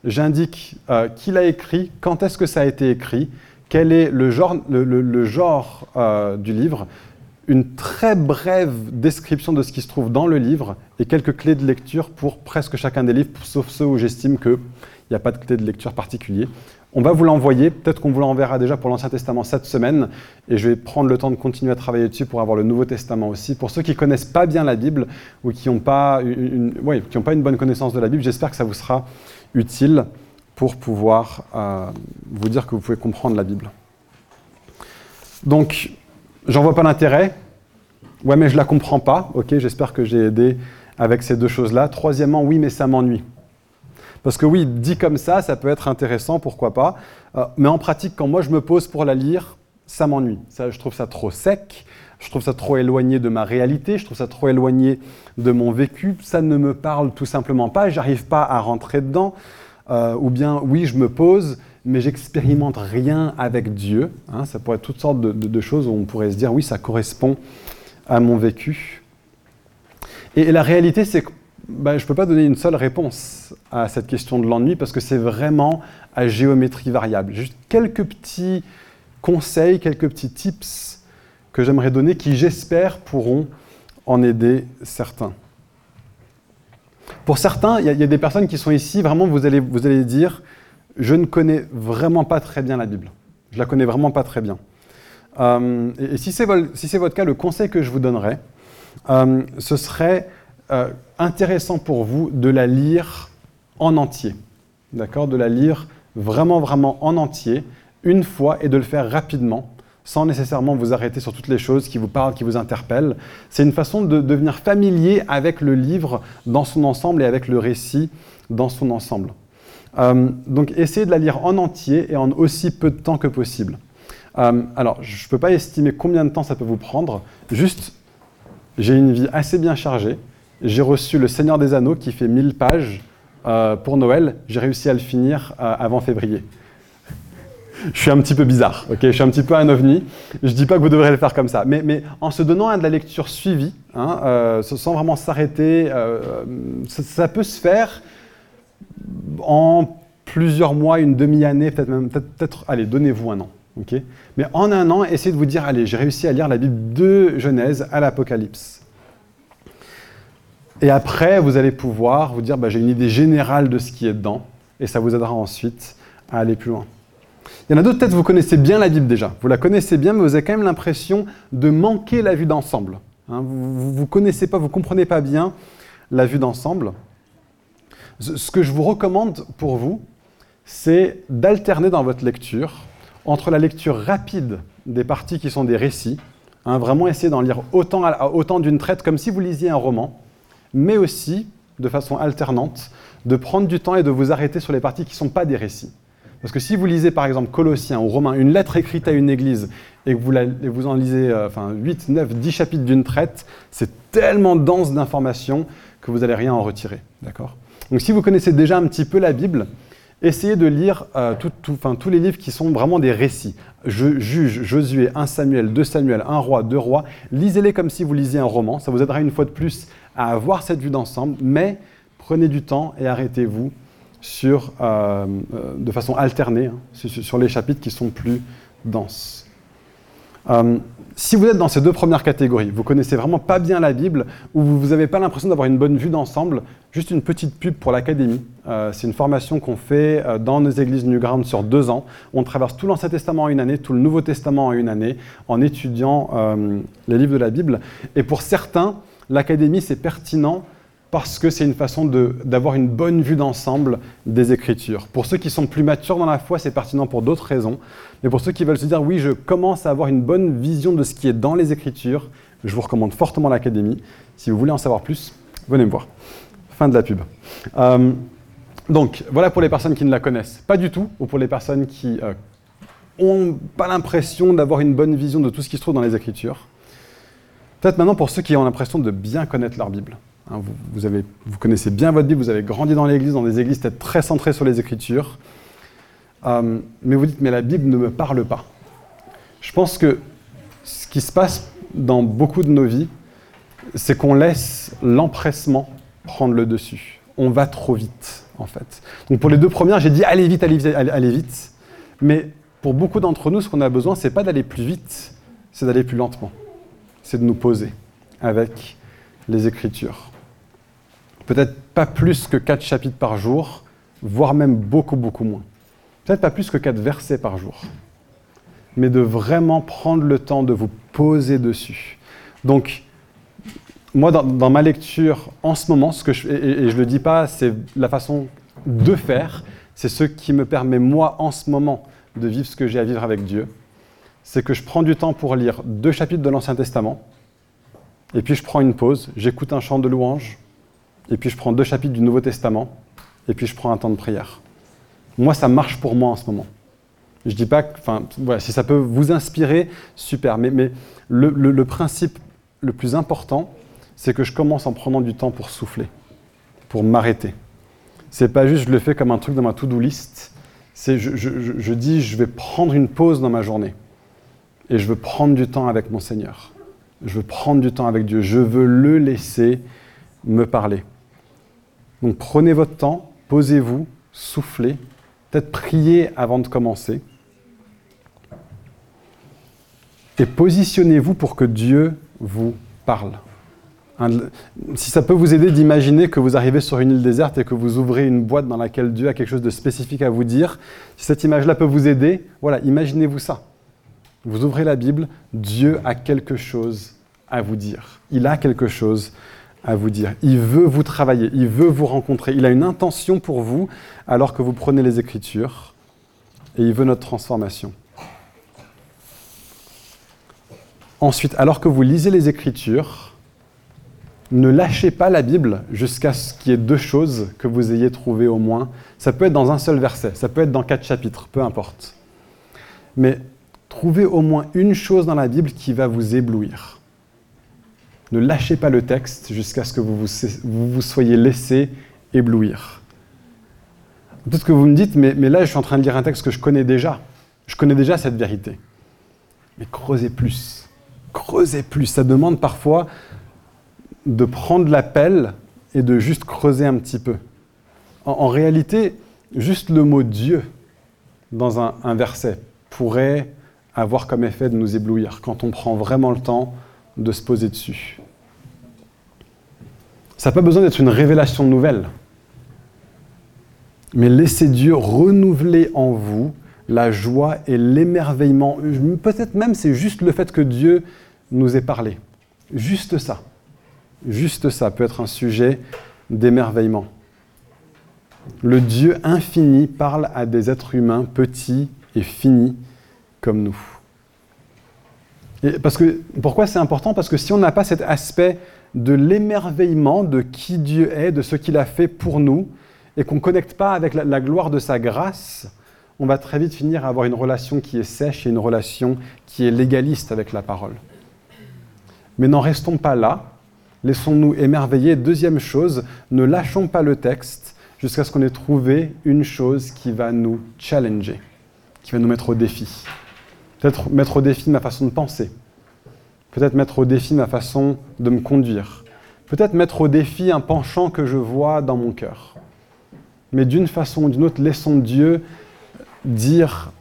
j'indique euh, qui l'a écrit, quand est-ce que ça a été écrit, quel est le genre, le, genre euh, du livre, une très brève description de ce qui se trouve dans le livre et quelques clés de lecture pour presque chacun des livres, sauf ceux où j'estime qu'il n'y a pas de clé de lecture particulier. On va vous l'envoyer, peut-être qu'on vous l'enverra déjà pour l'Ancien Testament cette semaine, et je vais prendre le temps de continuer à travailler dessus pour avoir le Nouveau Testament aussi. Pour ceux qui ne connaissent pas bien la Bible ou qui n'ont pas, une, bonne connaissance de la Bible, j'espère que ça vous sera utile pour pouvoir euh, vous dire que vous pouvez comprendre la Bible. Donc, j'en vois pas l'intérêt. Ouais, mais je la comprends pas. Ok, j'espère que j'ai aidé avec ces deux choses-là. Troisièmement, oui, mais ça m'ennuie. Parce que oui, dit comme ça, ça peut être intéressant, pourquoi pas. Euh, mais en pratique, quand moi je me pose pour la lire, ça m'ennuie. Je trouve ça trop sec, je trouve ça trop éloigné de ma réalité, je trouve ça trop éloigné de mon vécu. Ça ne me parle tout simplement pas, j'arrive pas à rentrer dedans. Euh, ou bien oui, je me pose, mais j'expérimente rien avec Dieu. Hein. ça pourrait être toutes sortes de, choses où on pourrait se dire oui, ça correspond à mon vécu. Et, la réalité, c'est que bah, je ne peux pas donner une seule réponse à cette question de l'ennui parce que c'est vraiment à géométrie variable. Juste quelques petits conseils, quelques petits tips que j'aimerais donner qui, j'espère, pourront en aider certains. Pour certains, il y, a des personnes qui sont ici, vraiment, vous allez, vous allez dire, je ne connais vraiment pas très bien la Bible. Je la connais vraiment pas très bien. Euh, et, si c'est votre cas, le conseil que je vous donnerais, euh, ce serait euh, intéressant pour vous de la lire en entier. D'accord De la lire vraiment, vraiment en entier, une fois, et de le faire rapidement sans nécessairement vous arrêter sur toutes les choses qui vous parlent, qui vous interpellent. C'est une façon de devenir familier avec le livre dans son ensemble et avec le récit dans son ensemble. Euh, donc essayez de la lire en entier et en aussi peu de temps que possible. Euh, alors, je ne peux pas estimer combien de temps ça peut vous prendre, juste, j'ai une vie assez bien chargée. J'ai reçu Le Seigneur des Anneaux qui fait 1000 pages euh, pour Noël. J'ai réussi à le finir avant février je suis un petit peu bizarre, ok? Je suis un petit peu un ovni. Je ne dis pas que vous devrez le faire comme ça, mais, en se donnant à de la lecture suivie, hein, euh, sans vraiment s'arrêter, euh, ça, peut se faire en plusieurs mois, une demi-année, peut-être même, peut-être, allez, donnez-vous un an, ok? Mais en un an, essayez de vous dire, allez, j'ai réussi à lire la Bible de Genèse à l'Apocalypse. Et après, vous allez pouvoir vous dire, bah, j'ai une idée générale de ce qui est dedans, et ça vous aidera ensuite à aller plus loin. Il y en a d'autres, peut-être vous connaissez bien la Bible déjà. Vous la connaissez bien, mais vous avez quand même l'impression de manquer la vue d'ensemble. Hein. vous ne connaissez pas, vous ne comprenez pas bien la vue d'ensemble. Ce que je vous recommande pour vous, c'est d'alterner dans votre lecture entre la lecture rapide des parties qui sont des récits, hein, vraiment essayer d'en lire autant, autant d'une traite comme si vous lisiez un roman, mais aussi, de façon alternante, de prendre du temps et de vous arrêter sur les parties qui ne sont pas des récits. Parce que si vous lisez par exemple Colossiens ou Romains, une lettre écrite à une église, et que vous, en lisez euh, enfin, 8, 9, 10 chapitres d'une traite, c'est tellement dense d'informations que vous n'allez rien en retirer. D'accord? Donc si vous connaissez déjà un petit peu la Bible, essayez de lire euh, tous les livres qui sont vraiment des récits. Je, Juge, Josué, 1 Samuel, 2 Samuel, 1 roi, 2 rois. Lisez-les comme si vous lisiez un roman. Ça vous aidera une fois de plus à avoir cette vue d'ensemble, mais prenez du temps et arrêtez-vous sur, euh, euh, de façon alternée hein, sur, les chapitres qui sont plus denses. Euh, si vous êtes dans ces deux premières catégories, vous connaissez vraiment pas bien la Bible ou vous n'avez pas l'impression d'avoir une bonne vue d'ensemble, juste une petite pub pour l'académie. c'est une formation qu'on fait dans nos églises Newground sur deux ans. On traverse tout l'Ancien Testament en une année, tout le Nouveau Testament en une année, en étudiant les livres de la Bible. Et pour certains, l'académie, c'est pertinent parce que c'est une façon d'avoir une bonne vue d'ensemble des Écritures. Pour ceux qui sont plus matures dans la foi, c'est pertinent pour d'autres raisons. Mais pour ceux qui veulent se dire, oui, je commence à avoir une bonne vision de ce qui est dans les Écritures, je vous recommande fortement l'Académie. Si vous voulez en savoir plus, venez me voir. Fin de la pub. Euh, donc, voilà pour les personnes qui ne la connaissent pas du tout, ou pour les personnes qui n'ont euh, pas l'impression d'avoir une bonne vision de tout ce qui se trouve dans les Écritures. Peut-être maintenant pour ceux qui ont l'impression de bien connaître leur Bible. Hein, vous, connaissez bien votre Bible, vous avez grandi dans l'Église, dans des églises peut-être très centrées sur les Écritures. Euh, mais vous dites, mais la Bible ne me parle pas. Je pense que ce qui se passe dans beaucoup de nos vies, c'est qu'on laisse l'empressement prendre le dessus. On va trop vite, en fait. Donc pour les deux premières, j'ai dit allez vite, allez vite, allez vite. Mais pour beaucoup d'entre nous, ce qu'on a besoin, c'est pas d'aller plus vite, c'est d'aller plus lentement. C'est de nous poser avec les Écritures. Peut-être pas plus que quatre chapitres par jour, voire même beaucoup, beaucoup moins. Peut-être pas plus que quatre versets par jour. Mais de vraiment prendre le temps de vous poser dessus. Donc, moi, dans, ma lecture, en ce moment, ce que je, et, je ne le dis pas, c'est la façon de faire, c'est ce qui me permet, moi, en ce moment, de vivre ce que j'ai à vivre avec Dieu. C'est que je prends du temps pour lire deux chapitres de l'Ancien Testament, et puis je prends une pause, j'écoute un chant de louange, et puis je prends deux chapitres du Nouveau Testament, et puis je prends un temps de prière. Moi, ça marche pour moi en ce moment. Je dis pas que, enfin, voilà, si ça peut vous inspirer, super. Mais, mais le, le principe le plus important, c'est que je commence en prenant du temps pour souffler, pour m'arrêter. C'est pas juste je le fais comme un truc dans ma to-do list. C'est je, je, dis je vais prendre une pause dans ma journée et je veux prendre du temps avec mon Seigneur. Je veux prendre du temps avec Dieu. Je veux le laisser me parler. Donc prenez votre temps, posez-vous, soufflez, peut-être priez avant de commencer. Et positionnez-vous pour que Dieu vous parle si ça peut vous aider d'imaginer que vous arrivez sur une île déserte et que vous ouvrez une boîte dans laquelle Dieu a quelque chose de spécifique à vous dire, si cette image-là peut vous aider, voilà, imaginez-vous ça. Vous ouvrez la Bible, Dieu a quelque chose à vous dire. Il a quelque chose à vous dire. Il veut vous travailler, il veut vous rencontrer. Il a une intention pour vous alors que vous prenez les Écritures et il veut notre transformation. Ensuite, alors que vous lisez les Écritures, ne lâchez pas la Bible jusqu'à ce qu'il y ait deux choses que vous ayez trouvées au moins. Ça peut être dans un seul verset, ça peut être dans quatre chapitres, peu importe. Mais trouvez au moins une chose dans la Bible qui va vous éblouir. Ne lâchez pas le texte jusqu'à ce que vous vous, soyez laissé éblouir. Peut-être que vous me dites, mais, là je suis en train de lire un texte que je connais déjà. Je connais déjà cette vérité. Mais creusez plus. Creusez plus. Ça demande parfois de prendre l'appel et de juste creuser un petit peu. En, réalité, juste le mot Dieu dans un, verset pourrait avoir comme effet de nous éblouir quand on prend vraiment le temps de se poser dessus. Ça n'a pas besoin d'être une révélation nouvelle, mais laissez Dieu renouveler en vous la joie et l'émerveillement. Peut-être même c'est juste le fait que Dieu nous ait parlé. Juste ça. Juste ça peut être un sujet d'émerveillement. Le Dieu infini parle à des êtres humains petits et finis comme nous. parce que, pourquoi c'est important? Parce que si on n'a pas cet aspect de l'émerveillement de qui Dieu est, de ce qu'il a fait pour nous, et qu'on ne connecte pas avec la, gloire de sa grâce, on va très vite finir à avoir une relation qui est sèche et une relation qui est légaliste avec la parole. Mais n'en restons pas là, Laissons-nous émerveiller. Deuxième chose, ne lâchons pas le texte jusqu'à ce qu'on ait trouvé une chose qui va nous challenger, qui va nous mettre au défi. Peut-être mettre au défi ma façon de penser. Peut-être mettre au défi ma façon de me conduire. Peut-être mettre au défi un penchant que je vois dans mon cœur. Mais d'une façon ou d'une autre, laissons Dieu dire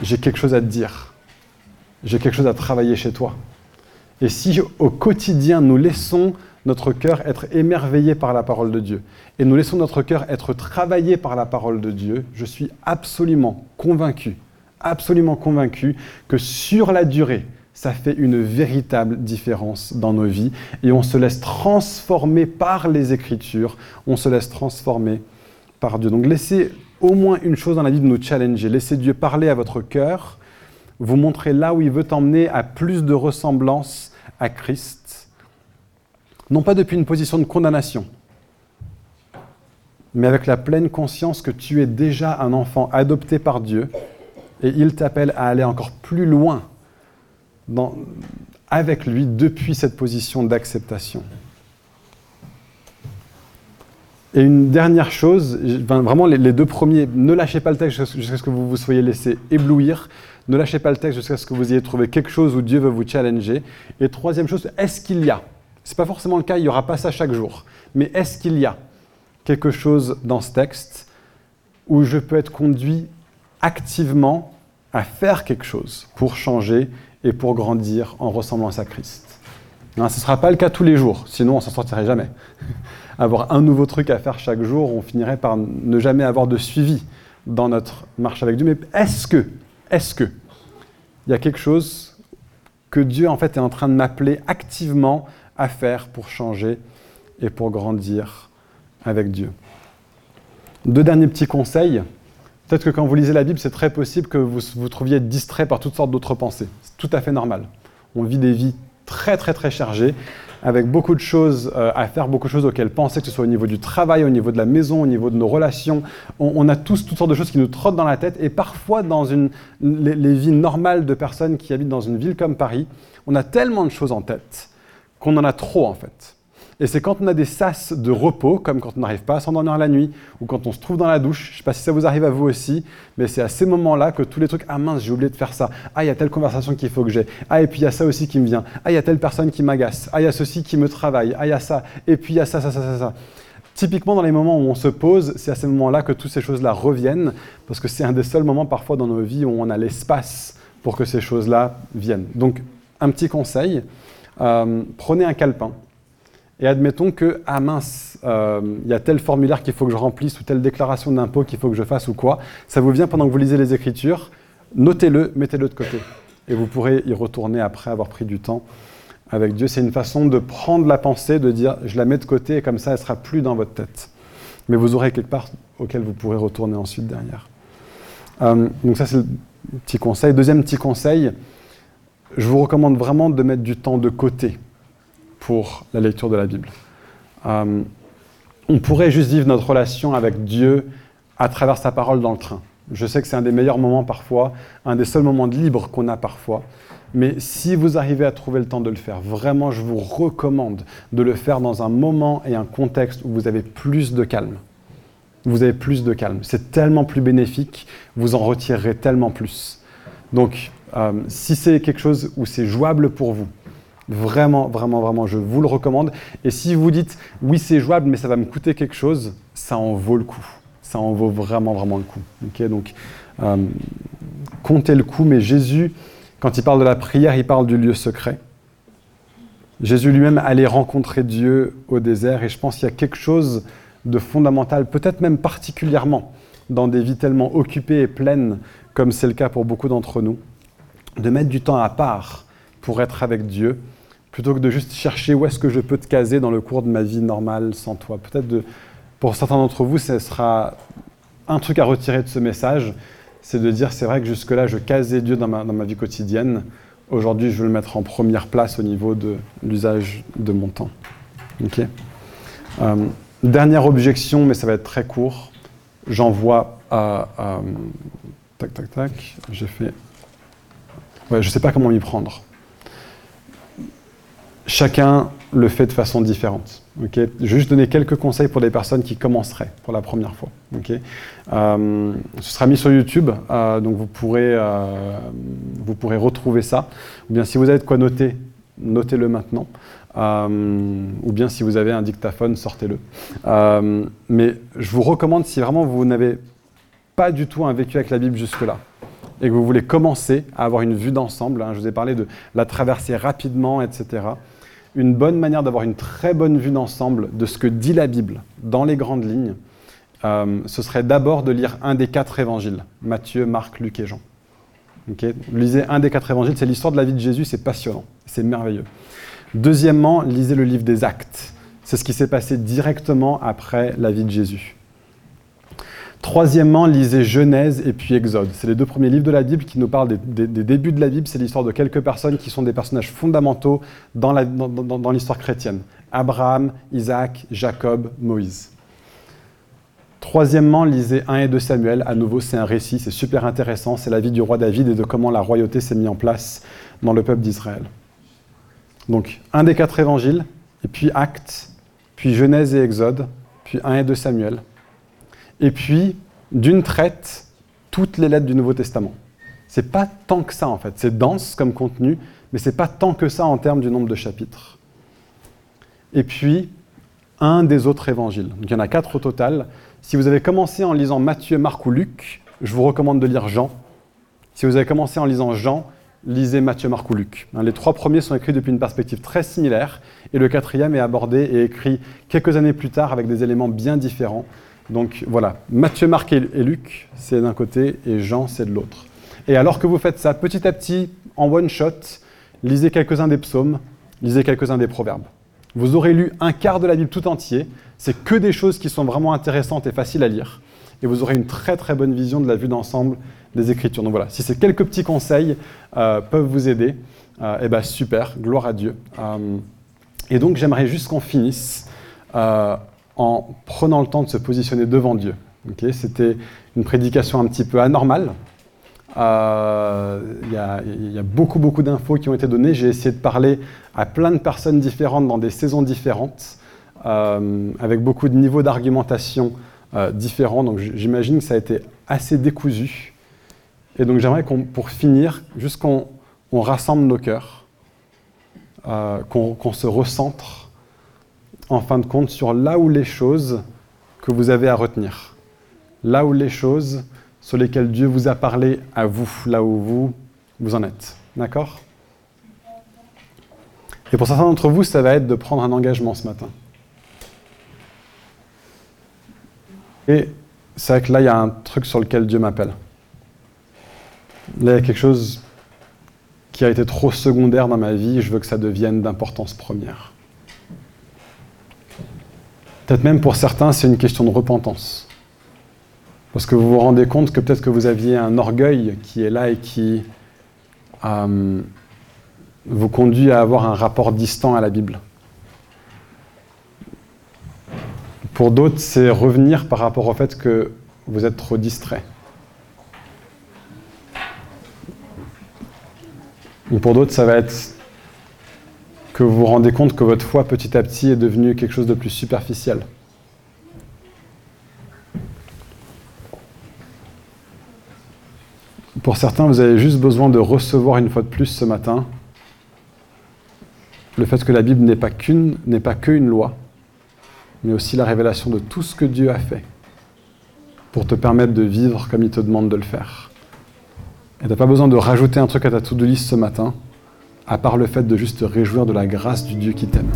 j'ai quelque chose à te dire. J'ai quelque chose à travailler chez toi. Et si au quotidien nous laissons notre cœur être émerveillé par la parole de Dieu et nous laissons notre cœur être travaillé par la parole de Dieu, je suis absolument convaincu, absolument convaincu que sur la durée, ça fait une véritable différence dans nos vies. Et on se laisse transformer par les Écritures, on se laisse transformer par Dieu. Donc laissez au moins une chose dans la vie de nous challenger, laissez Dieu parler à votre cœur vous montrer là où il veut t'emmener à plus de ressemblance à Christ, non pas depuis une position de condamnation, mais avec la pleine conscience que tu es déjà un enfant adopté par Dieu et il t'appelle à aller encore plus loin, avec lui depuis cette position d'acceptation. Et une dernière chose, vraiment les, deux premiers, ne lâchez pas le texte jusqu'à ce que vous vous soyez laissé éblouir, ne lâchez pas le texte jusqu'à ce que vous ayez trouvé quelque chose où Dieu veut vous challenger. Et troisième chose, est-ce qu'il y a Ce n'est pas forcément le cas, il n'y aura pas ça chaque jour, mais est-ce qu'il y a quelque chose dans ce texte où je peux être conduit activement à faire quelque chose pour changer et pour grandir en ressemblance à Christ. ce ne sera pas le cas tous les jours, sinon on s'en sortirait jamais. avoir un nouveau truc à faire chaque jour, on finirait par ne jamais avoir de suivi dans notre marche avec Dieu. Mais est-ce que, est-ce que, il y a quelque chose que Dieu en fait est en train de m'appeler activement à faire pour changer et pour grandir avec Dieu? Deux derniers petits conseils. Peut-être que quand vous lisez la Bible, c'est très possible que vous vous trouviez distrait par toutes sortes d'autres pensées. C'est tout à fait normal. On vit des vies très très très chargées avec beaucoup de choses euh, à faire, beaucoup de choses auxquelles penser, que ce soit au niveau du travail, au niveau de la maison, au niveau de nos relations. On, a tous toutes sortes de choses qui nous trottent dans la tête et parfois dans une, les vies normales de personnes qui habitent dans une ville comme Paris, on a tellement de choses en tête qu'on en a trop en fait. Et c'est quand on a des sas de repos, comme quand on n'arrive pas à s'endormir la nuit, ou quand on se trouve dans la douche, je ne sais pas si ça vous arrive à vous aussi, mais c'est à ces moments-là que tous les trucs, ah mince, j'ai oublié de faire ça, ah il y a telle conversation qu'il faut que j'ai, ah et puis il y a ça aussi qui me vient, ah il y a telle personne qui m'agace, ah il y a ceci qui me travaille, ah il y a ça, et puis il y a ça, ça, ça, ça, ça. Typiquement, dans les moments où on se pose, c'est à ces moments-là que toutes ces choses-là reviennent, parce que c'est un des seuls moments parfois dans nos vies où on a l'espace pour que ces choses-là viennent. Donc, un petit conseil, euh, prenez un calepin, et admettons que, ah mince, euh, il y a tel formulaire qu'il faut que je remplisse ou telle déclaration d'impôt qu'il faut que je fasse ou quoi, ça vous vient pendant que vous lisez les Écritures, notez-le, mettez-le de côté. Et vous pourrez y retourner après avoir pris du temps avec Dieu. C'est une façon de prendre la pensée, de dire je la mets de côté et comme ça elle sera plus dans votre tête. Mais vous aurez quelque part auquel vous pourrez retourner ensuite derrière. Euh, donc ça c'est le petit conseil. Deuxième petit conseil, je vous recommande vraiment de mettre du temps de côté pour la lecture de la Bible. Euh, on pourrait juste vivre notre relation avec Dieu à travers sa parole dans le train. Je sais que c'est un des meilleurs moments parfois, un des seuls moments de libre qu'on a parfois. Mais si vous arrivez à trouver le temps de le faire, vraiment, je vous recommande de le faire dans un moment et un contexte où vous avez plus de calme. Vous avez plus de calme. C'est tellement plus bénéfique, vous en retirerez tellement plus. Donc, euh, si c'est quelque chose où c'est jouable pour vous, Vraiment, vraiment, vraiment, je vous le recommande. Et si vous dites, oui, c'est jouable, mais ça va me coûter quelque chose, ça en vaut le coup. Ça en vaut vraiment, vraiment le coup. donc, euh, comptez le coup, mais Jésus, quand il parle de la prière, il parle du lieu secret. Jésus lui-même allait rencontrer Dieu au désert, et je pense qu'il y a quelque chose de fondamental, peut-être même particulièrement dans des vies tellement occupées et pleines, comme c'est le cas pour beaucoup d'entre nous, de mettre du temps à part pour être avec Dieu plutôt que de juste chercher où est-ce que je peux te caser dans le cours de ma vie normale sans toi. Peut-être pour certains d'entre vous, ce sera un truc à retirer de ce message, c'est de dire c'est vrai que jusque-là, je casais Dieu dans ma, dans ma vie quotidienne. Aujourd'hui, je veux le mettre en première place au niveau de l'usage de mon temps. Euh, dernière objection, mais ça va être très court. J'envoie à, tac, tac, tac. J'ai fait. Je ne sais pas comment m'y prendre chacun le fait de façon différente. Vais juste donner quelques conseils pour des personnes qui commenceraient pour la première fois. Euh, ce sera mis sur YouTube, euh, donc vous pourrez, euh, vous pourrez retrouver ça. Ou bien si vous avez de quoi noter, notez-le maintenant. ou bien si vous avez un dictaphone, sortez-le. mais je vous recommande, si vraiment vous n'avez pas du tout un vécu avec la Bible jusque-là, et que vous voulez commencer à avoir une vue d'ensemble, hein, je vous ai parlé de la traverser rapidement, etc une bonne manière d'avoir une très bonne vue d'ensemble de ce que dit la Bible dans les grandes lignes, euh, ce serait d'abord de lire un des quatre évangiles, Matthieu, Marc, Luc et Jean. lisez un des quatre évangiles, c'est l'histoire de la vie de Jésus, c'est passionnant, c'est merveilleux. Deuxièmement, lisez le livre des actes. C'est ce qui s'est passé directement après la vie de Jésus. Troisièmement, lisez Genèse et puis Exode. C'est les deux premiers livres de la Bible qui nous parlent des, débuts de la Bible. C'est l'histoire de quelques personnes qui sont des personnages fondamentaux dans, l'histoire chrétienne. Abraham, Isaac, Jacob, Moïse. Troisièmement, lisez 1 et 2 Samuel. À nouveau, c'est un récit, c'est super intéressant. C'est la vie du roi David et de comment la royauté s'est mise en place dans le peuple d'Israël. Donc, un des quatre évangiles, et puis Actes, puis Genèse et Exode, puis 1 et 2 Samuel. Et puis, d'une traite, toutes les lettres du Nouveau Testament. C'est pas tant que ça en fait, c'est dense comme contenu, mais c'est pas tant que ça en termes du nombre de chapitres. Et puis, un des autres évangiles. Donc il y en a quatre au total. Si vous avez commencé en lisant Matthieu, Marc ou Luc, je vous recommande de lire Jean. Si vous avez commencé en lisant Jean, lisez Matthieu, Marc ou Luc. Hein, les trois premiers sont écrits depuis une perspective très similaire, et le quatrième est abordé et écrit quelques années plus tard avec des éléments bien différents. Donc voilà, Matthieu, Marc et Luc, c'est d'un côté, et Jean, c'est de l'autre. Et alors que vous faites ça petit à petit, en one shot, lisez quelques-uns des psaumes, lisez quelques-uns des proverbes. Vous aurez lu un quart de la Bible tout entier, c'est que des choses qui sont vraiment intéressantes et faciles à lire, et vous aurez une très très bonne vision de la vue d'ensemble des Écritures. Donc voilà, si ces quelques petits conseils euh, peuvent vous aider, euh, eh ben super, gloire à Dieu. Euh, et donc j'aimerais juste qu'on finisse en prenant le temps de se positionner devant Dieu. C'était une prédication un petit peu anormale. Il y, y, a beaucoup beaucoup d'infos qui ont été données. J'ai essayé de parler à plein de personnes différentes dans des saisons différentes, avec beaucoup de niveaux d'argumentation différents. Donc j'imagine que ça a été assez décousu. Et donc j'aimerais qu'on, pour finir, juste qu'on on rassemble nos cœurs, euh, qu'on, se recentre, en fin de compte, sur là où les choses que vous avez à retenir, là où les choses sur lesquelles Dieu vous a parlé à vous, là où vous, vous en êtes. D'accord? Et pour certains d'entre vous, ça va être de prendre un engagement ce matin. Et c'est vrai que là, il y a un truc sur lequel Dieu m'appelle. Là, il y a quelque chose qui a été trop secondaire dans ma vie, je veux que ça devienne d'importance première. Peut-être même pour certains, c'est une question de repentance. Parce que vous vous rendez compte que peut-être que vous aviez un orgueil qui est là et qui euh, vous conduit à avoir un rapport distant à la Bible. Pour d'autres, c'est revenir par rapport au fait que vous êtes trop distrait. Ou pour d'autres, ça va être que vous vous rendez compte que votre foi petit à petit est devenue quelque chose de plus superficiel. Pour certains, vous avez juste besoin de recevoir une fois de plus ce matin le fait que la Bible n'est pas qu'une, n'est pas qu'une loi, mais aussi la révélation de tout ce que Dieu a fait pour te permettre de vivre comme il te demande de le faire. Et tu n'as pas besoin de rajouter un truc à ta to-do list ce matin, à part le fait de juste te réjouir de la grâce du Dieu qui t'aime.